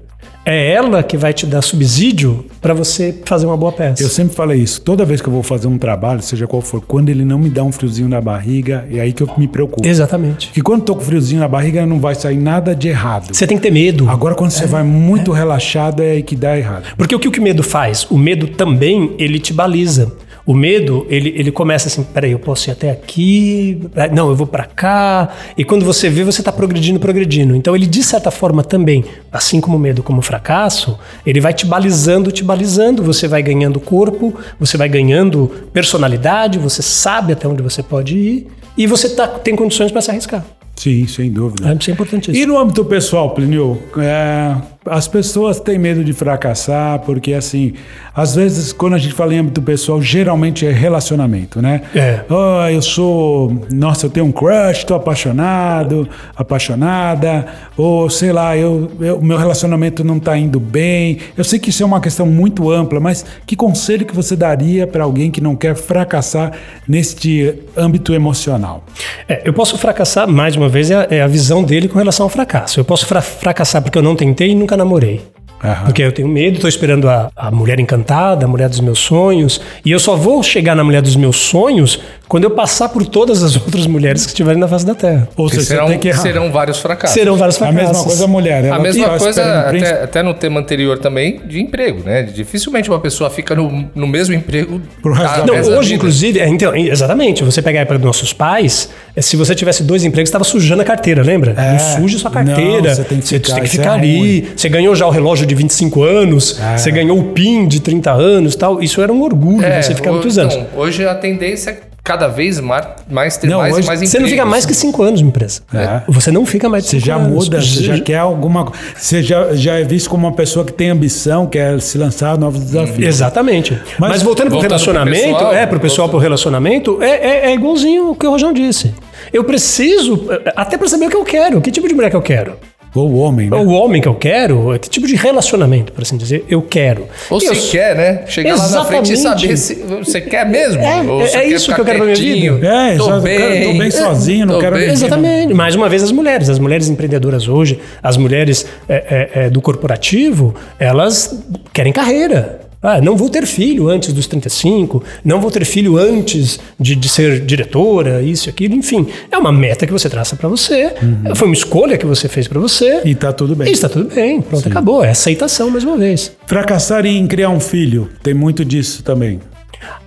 S3: é ela que vai te dar subsídio para você fazer uma boa peça.
S2: Eu sempre falei isso. Toda vez que eu vou fazer um trabalho, seja qual for, quando ele não me dá um friozinho na barriga, é aí que eu me preocupo.
S3: Exatamente.
S2: Porque quando tô com friozinho na barriga, não vai sair nada de errado.
S3: Você tem que ter medo.
S2: Agora, quando você vai muito relaxado, é aí que dá errado.
S3: Porque o que o que o medo faz? O medo também, ele te baliza. O medo, ele, ele começa assim, peraí, eu posso ir até aqui, ah, não, eu vou pra cá. E quando você vê, você tá progredindo, progredindo. Então ele, de certa forma, também, assim como o medo, como o fracasso, ele vai te balizando, te balizando. Você vai ganhando corpo, você vai ganhando personalidade, você sabe até onde você pode ir. E você tá, tem condições para se arriscar.
S2: Sim, sem dúvida.
S3: Isso é importantíssimo.
S2: E no âmbito pessoal, Plinio, é, as pessoas têm medo de fracassar, porque assim, às vezes, quando a gente fala em âmbito pessoal, geralmente é relacionamento, né?
S3: É.
S2: Oh, eu sou. Nossa, eu tenho um crush, tô apaixonado, apaixonada, ou sei lá, eu, eu- meu relacionamento não tá indo bem. Eu sei que isso é uma questão muito ampla, mas que conselho que você daria para alguém que não quer fracassar neste âmbito emocional?
S3: É, eu posso fracassar, mais uma vez, é a, é a visão dele com relação ao fracasso. Eu posso fra- fracassar porque eu não tentei e nunca namorei.
S2: Aham.
S3: Porque eu tenho medo, estou esperando a, a mulher encantada, a mulher dos meus sonhos. E eu só vou chegar na mulher dos meus sonhos quando eu passar por todas as outras mulheres que estiverem na face da Terra.
S2: Ou seja, você
S1: serão,
S2: tem que errar.
S1: serão vários fracassos.
S3: Serão vários
S2: A
S3: fracassos.
S2: mesma coisa a mulher.
S1: A mesma coisa, até, até no tema anterior também, de emprego, né? Dificilmente uma pessoa fica no, no mesmo emprego.
S2: Resto
S1: a-
S3: Não, hoje,
S1: vida.
S3: inclusive, é, então, exatamente, você pegar a época dos nossos pais, é, se você tivesse dois empregos, estava sujando a carteira, lembra?
S2: É.
S3: não suje sua carteira.
S2: Não, você tem que
S3: você
S2: ficar,
S3: tem que
S2: é
S3: ficar ali. Você ganhou já o relógio de 25 anos,
S2: É.
S3: você ganhou o PIN de 30 anos tal. Isso era um orgulho,
S1: É,
S3: você ficar muitos anos.
S1: então, hoje a tendência é cada vez mais, mais ter
S2: Não,
S1: mais
S2: hoje
S1: e mais
S3: Você não fica mais que 5 anos na empresa.
S2: É.
S3: Você não fica mais de
S2: Você
S3: 5
S2: já
S3: anos.
S2: muda, você já quer alguma Você já, já é visto como uma pessoa que tem ambição, quer se lançar a novos desafios.
S3: Exatamente. Mas,
S2: Mas
S3: voltando
S1: voltando pro
S3: relacionamento,
S1: pessoal,
S3: é, pro pessoal, pro relacionamento, é, é, é igualzinho o que o Rojão disse. Eu preciso, é, até pra saber o que eu quero, que tipo de mulher que eu quero.
S2: Ou o homem, né?
S3: O homem que eu quero, que tipo de relacionamento, por assim dizer, eu quero.
S1: Ou
S3: eu-
S1: se quer, né? Chegar lá na frente e saber se você quer mesmo.
S3: É,
S1: ou
S3: é-
S1: você
S3: é
S1: quer
S3: isso que eu quero pra minha vida.
S2: É,
S1: tô
S2: só-
S1: bem,
S2: tô bem sozinho, não
S1: tô
S2: quero
S1: bem.
S3: Exatamente. Mais uma vez, as mulheres. As mulheres empreendedoras hoje, as mulheres é, é, é, do corporativo, elas querem carreira. Ah, não vou ter filho antes dos 35, não vou ter filho antes de, de ser diretora, isso e aquilo, enfim. É uma meta que você traça pra você, foi uma escolha que você fez pra você.
S2: E tá tudo bem.
S3: E está tudo bem, pronto, acabou. É aceitação mais uma vez.
S2: Fracassar em criar um filho, tem muito disso também.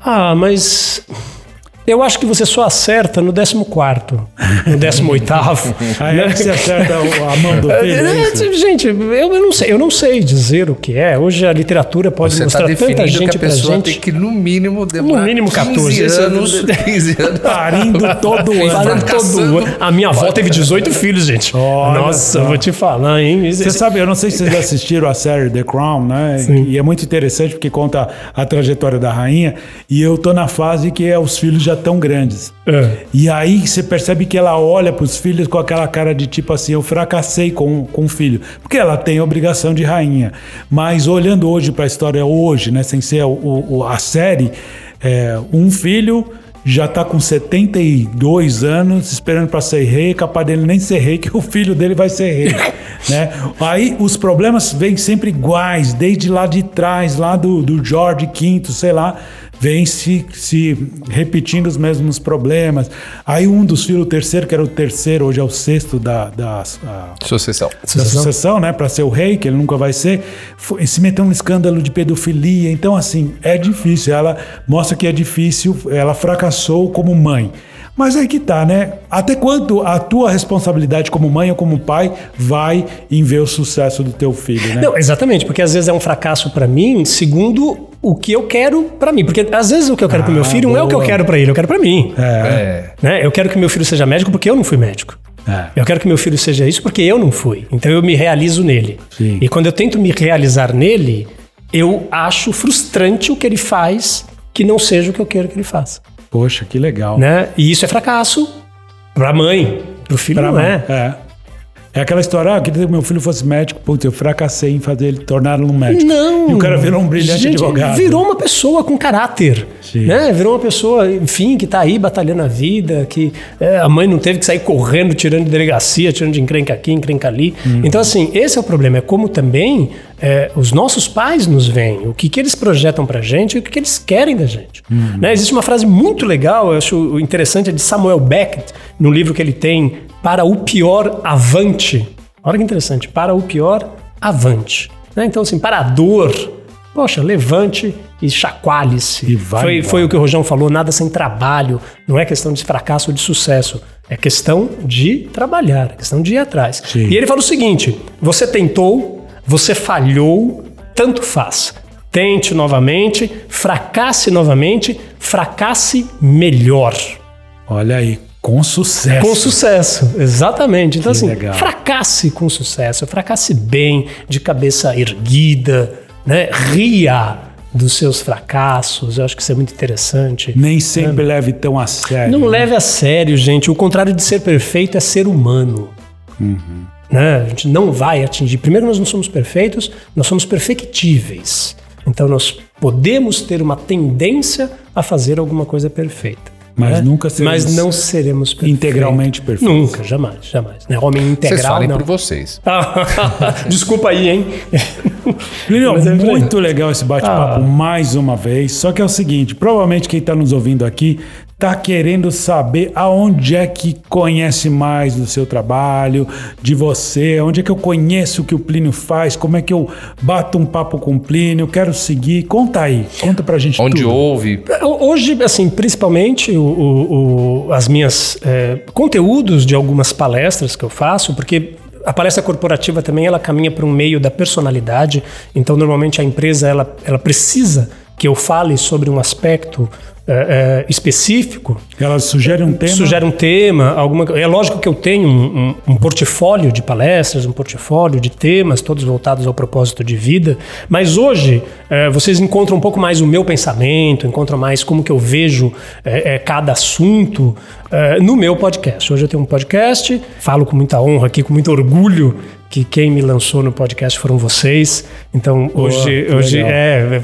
S3: Ah, mas eu acho que você só acerta no 14, no 18.
S2: Aí é que você acerta a mão do filho. é?
S3: É, Gente, eu não sei, eu não sei dizer o que é. Hoje a literatura pode
S1: Você está
S3: mostrar tanta
S1: definindo
S3: gente
S1: que a pessoa
S3: gente.
S1: tem que, no mínimo, demorar
S3: mínimo 14
S1: 15 anos. 15 anos.
S2: Parindo todo ano.
S3: Todo ano. A minha avó teve 18 filhos, gente.
S2: Olha
S3: Nossa,
S2: só.
S3: vou te falar, hein?
S2: Você sabe, eu não sei se vocês assistiram a série The Crown, né? E é muito interessante porque conta a trajetória da rainha. E eu tô na fase que é, os filhos já estão grandes.
S3: É.
S2: E aí você percebe que ela olha pros filhos com aquela cara de tipo assim, eu fracassei com, com o filho. Porque ela tem a obrigação de rainha. Mas olhando hoje pra história hoje, né? Sem ser o, o- a série, é, um filho já tá com 72 anos, esperando para ser rei, capaz dele nem ser rei, que o filho dele vai ser rei, né? Aí os problemas vêm sempre iguais, desde lá de trás, lá do, do George V, sei lá, vem se, se repetindo os mesmos problemas. Aí um dos filhos, o terceiro, que era o terceiro, hoje é o sexto da, da a-
S1: Sucessão.
S2: da sucessão, né, para ser o rei, que ele nunca vai ser, foi- se meteu num escândalo de pedofilia. Então, assim, é difícil. Ela mostra que é difícil, ela fracassou como mãe. Mas aí que tá, né? Até quanto a tua responsabilidade como mãe ou como pai vai em ver o sucesso do teu filho, né?
S3: Não, exatamente, porque às vezes é um fracasso pra mim, segundo o que eu quero pra mim. Porque às vezes o que eu quero pro meu
S2: Ah,
S3: filho não é o que eu
S2: boa.
S3: quero pra ele, eu quero pra mim.
S1: É.
S3: Né? Eu quero que meu filho seja médico porque eu não fui médico.
S2: É.
S3: Eu quero que meu filho seja isso porque eu não fui. Então eu me realizo nele.
S2: Sim.
S3: E quando eu tento me realizar nele, eu acho frustrante o que ele faz que não seja o que eu quero que ele faça.
S2: Poxa, que legal.
S3: Né? E isso é fracasso pra mãe. Pro filho
S2: Pra
S3: não
S2: mãe.
S3: é.
S2: É. É aquela história, ah, eu queria que meu filho fosse médico, putz, eu fracassei em fazer ele tornar um médico.
S3: Não.
S2: E o cara virou um brilhante
S3: Gente,
S2: advogado.
S3: Virou uma pessoa com caráter.
S2: Sim.
S3: Né? Virou uma pessoa, enfim, que tá aí batalhando a vida, que é, a mãe não teve que sair correndo, tirando de delegacia, tirando de encrenca aqui, encrenca ali.
S2: Uhum.
S3: Então, assim, esse é o problema. É como também é, os nossos pais nos veem, o que, que eles projetam pra gente e o que, que eles querem da gente.
S2: Uhum.
S3: Né? Existe uma frase muito legal, eu acho interessante, é de Samuel Beckett, no livro que ele tem, Para o Pior Avante. Olha que interessante, para o pior, avante. Né? Então, assim, para a dor, poxa, levante e chacoalhe-se.
S2: E vai
S3: Foi, foi o que o Rojão falou, nada sem trabalho. Não é questão de fracasso ou de sucesso. É questão de trabalhar, é questão de ir atrás.
S2: Sim.
S3: E ele fala o seguinte: você tentou, você falhou, tanto faz. Tente novamente, fracasse novamente, fracasse melhor.
S2: Olha aí, com sucesso.
S3: Com sucesso, exatamente. Então,
S2: Que
S3: assim,
S2: legal.
S3: fracasse com sucesso, fracasse bem, de cabeça erguida, né? Ria dos seus fracassos. Eu acho que isso é muito interessante.
S2: Nem sempre leve tão a sério.
S3: Não
S2: né?
S3: leve a sério, gente. O contrário de ser perfeito é ser humano. Né? A gente não vai atingir. Primeiro, nós não somos perfeitos, nós somos perfectíveis. Então, nós podemos ter uma tendência a fazer alguma coisa perfeita.
S2: Mas
S3: né?
S2: nunca seremos
S3: Mas não seremos perfeitos.
S2: integralmente perfeitos.
S3: Nunca, jamais, jamais. Né? Homem integral,
S1: Vocês falem
S3: não.
S1: por vocês.
S3: Desculpa aí, hein? Mas é
S2: muito legal esse bate-papo
S3: Ah.
S2: mais uma vez. Só que é o seguinte, provavelmente quem está nos ouvindo aqui está querendo saber aonde é que conhece mais do seu trabalho, de você, onde é que eu conheço o que o Plínio faz, como é que eu bato um papo com o Plínio, quero seguir. Conta aí, conta pra gente
S1: Onde
S2: tudo.
S1: houve.
S3: Hoje, assim, principalmente o, o- o- as minhas é, conteúdos de algumas palestras que eu faço, porque a palestra corporativa também ela caminha para um meio da personalidade. Então, normalmente a empresa ela, ela precisa que eu fale sobre um aspecto é, é, específico
S2: Ela sugere um tema.
S3: Sugere um tema, alguma É lógico que eu tenho um, um- um portfólio de palestras, um portfólio de temas, todos voltados ao propósito de vida. Mas hoje eh, vocês encontram um pouco mais o meu pensamento, encontram mais como que eu vejo eh, eh, cada assunto eh, no meu podcast. Hoje eu tenho um podcast, falo com muita honra aqui, com muito orgulho que quem me lançou no podcast foram vocês. Então hoje,
S2: que
S3: hoje
S2: legal.
S3: é,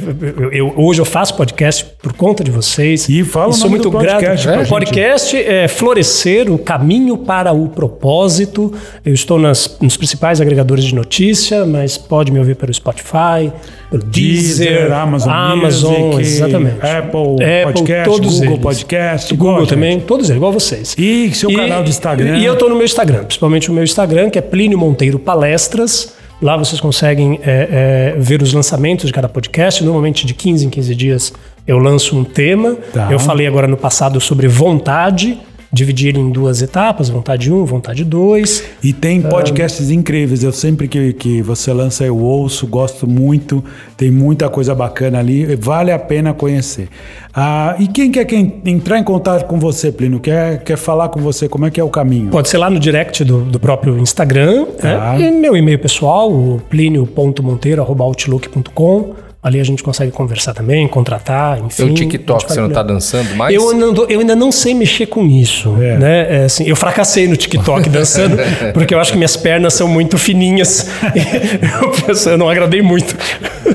S3: eu, hoje eu faço podcast por conta de vocês.
S2: E fala o
S3: sou muito
S2: do
S3: grato.
S2: podcast pra
S3: O
S2: gente.
S3: podcast é Florescer, o caminho para o propósito. Eu estou nas, nos principais agregadores de notícia, mas pode me ouvir pelo Spotify, pelo Deezer,
S2: Deezer, Amazon,
S3: Amazon,
S2: Music,
S3: exatamente.
S2: Apple Podcast,
S3: todos
S2: Google
S3: eles.
S2: Podcast, igual
S3: Google
S2: gente.
S3: também, todos eles, igual vocês.
S2: E seu canal do Instagram.
S3: E eu estou no meu Instagram, principalmente o meu Instagram, que é Plínio Monteiro Palestras. Lá vocês conseguem é, é, ver os lançamentos de cada podcast. Normalmente de 15 em 15 dias eu lanço um tema.
S2: Tá.
S3: Eu falei agora no passado sobre vontade, dividir em duas etapas, vontade 1, vontade 2.
S2: E tem podcasts incríveis. Eu sempre que, que você lança, eu ouço, gosto muito. Tem muita coisa bacana ali. Vale a pena conhecer. Ah, e quem quer quem entrar em contato com você, Plínio? Quer, quer falar com você? Como é que é o caminho?
S3: Pode ser lá no direct do, do próprio Instagram.
S2: Tá.
S3: né? E meu e-mail pessoal, o plinio.monteiro.outlook.com. Ali a gente consegue conversar também, contratar, enfim.
S1: Seu
S3: a gente
S1: TikTok, você não tá
S3: olhar.
S1: dançando mais?
S3: Eu ainda, não eu ainda não sei mexer com isso,
S2: É.
S3: né? É, assim, eu fracassei no TikTok dançando, porque eu acho que minhas pernas são muito fininhas. eu, penso, eu não agradei muito.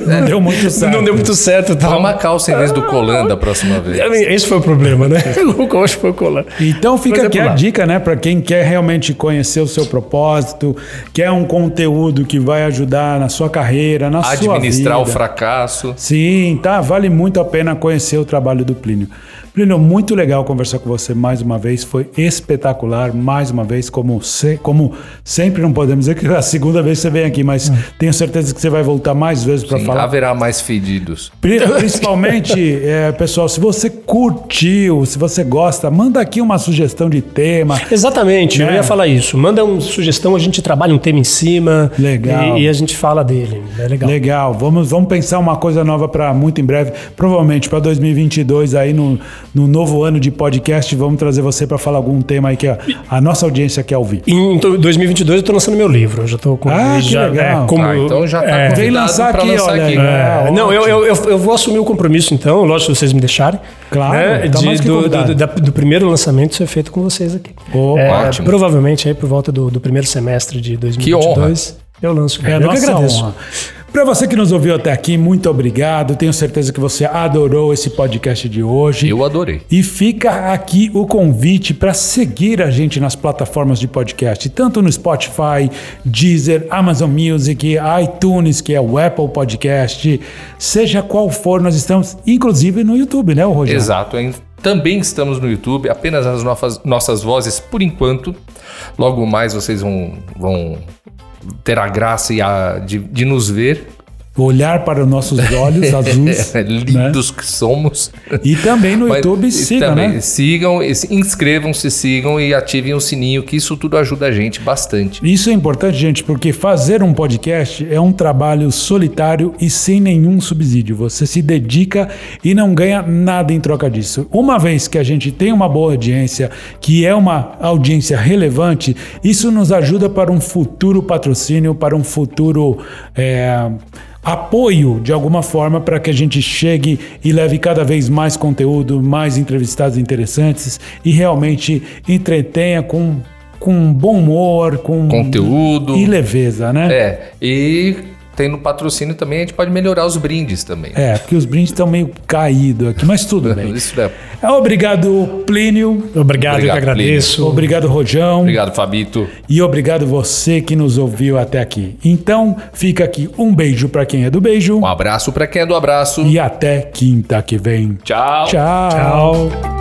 S2: Não deu muito certo.
S3: Não deu muito certo. Tá?
S1: Uma calça em vez do colan da próxima vez.
S3: Esse foi o problema, né? O coach foi o colar.
S2: Então fica
S3: é
S2: aqui a dica, né, para quem quer realmente conhecer o seu propósito, quer um conteúdo que vai ajudar na sua carreira, na sua vida.
S1: Administrar o fracasso.
S2: Sim, tá. Vale muito a pena conhecer o trabalho do Plínio. Plínio, muito legal conversar com você mais uma vez. Foi espetacular, mais uma vez, como, se- como sempre não podemos dizer que é a segunda vez que você vem aqui, mas tenho certeza que você vai voltar mais vezes para falar.
S1: haverá mais fedidos.
S2: Pri- Principalmente, é, pessoal, se você curtiu, se você gosta, manda aqui uma sugestão de tema.
S3: Exatamente, eu
S2: Né?
S3: ia falar isso. Manda uma sugestão, a gente trabalha um tema em cima.
S2: Legal.
S3: E, e a gente fala dele. É legal.
S2: Legal, vamos, vamos pensar uma coisa nova para muito em breve, provavelmente para 2022 aí no, no novo ano de podcast, vamos trazer você para falar algum tema aí que a, a nossa audiência quer ouvir.
S3: Em 2022 eu tô lançando meu livro. Eu já tô com
S2: Ah, que
S3: já,
S2: legal.
S3: é, como,
S1: Ah, então já tá
S3: é,
S1: convidado
S2: Vem lançar aqui,
S1: lançar
S2: olha
S1: aqui.
S2: aí.
S3: É,
S2: Ah,
S3: não, eu, eu, eu, eu vou assumir o compromisso, então, lógico, se vocês me deixarem.
S2: Claro,
S3: né,
S2: tá
S3: de-
S2: mais que
S3: do, do, da- do primeiro lançamento ser feito com vocês aqui.
S2: Oh,
S3: É,
S1: ótimo.
S3: Provavelmente aí por volta do, do primeiro semestre de 2022. Eu lanço.
S2: É
S3: eu que agradeço.
S2: honra. Para você que nos ouviu até aqui, muito obrigado. Tenho certeza que você adorou esse podcast de hoje.
S1: Eu adorei.
S2: E fica aqui o convite para seguir a gente nas plataformas de podcast, tanto no Spotify, Deezer, Amazon Music, iTunes, que é o Apple Podcast, seja qual for, nós estamos inclusive no YouTube, né, Rogério?
S1: Exato. hein? Também estamos no YouTube, apenas as nossas, nossas vozes por enquanto. Logo mais vocês vão, vão ter a graça a, de, de nos ver.
S2: Olhar para os nossos olhos azuis. né?
S1: lindos que somos.
S2: E também no
S1: Mas-
S2: YouTube
S1: e
S2: siga,
S1: também
S2: né?
S1: Sigam, se- inscrevam-se, sigam e ativem o sininho, que isso tudo ajuda a gente bastante.
S2: Isso é importante, gente, porque fazer um podcast é um trabalho solitário e sem nenhum subsídio. Você se dedica e não ganha nada em troca disso. Uma vez que a gente tem uma boa audiência, que é uma audiência relevante, isso nos ajuda para um futuro patrocínio, para um futuro. é, apoio de alguma forma para que a gente chegue e leve cada vez mais conteúdo, mais entrevistados interessantes e realmente entretenha com, com bom humor, com
S1: Conteúdo.
S2: e leveza, né?
S1: É, e tendo patrocínio também, a gente pode melhorar os brindes também.
S2: É, porque os brindes estão meio caídos aqui, mas tudo bem.
S1: Isso
S2: é. Obrigado, Plínio.
S3: Obrigado, eu que
S1: Obrigado,
S3: agradeço.
S2: Obrigado, Rojão.
S1: Obrigado, Fabito.
S2: E obrigado você que nos ouviu até aqui. Então, fica aqui um beijo para quem é do beijo
S1: Um abraço para quem é do abraço.
S2: e até quinta que vem.
S1: Tchau.
S2: Tchau.
S3: Tchau.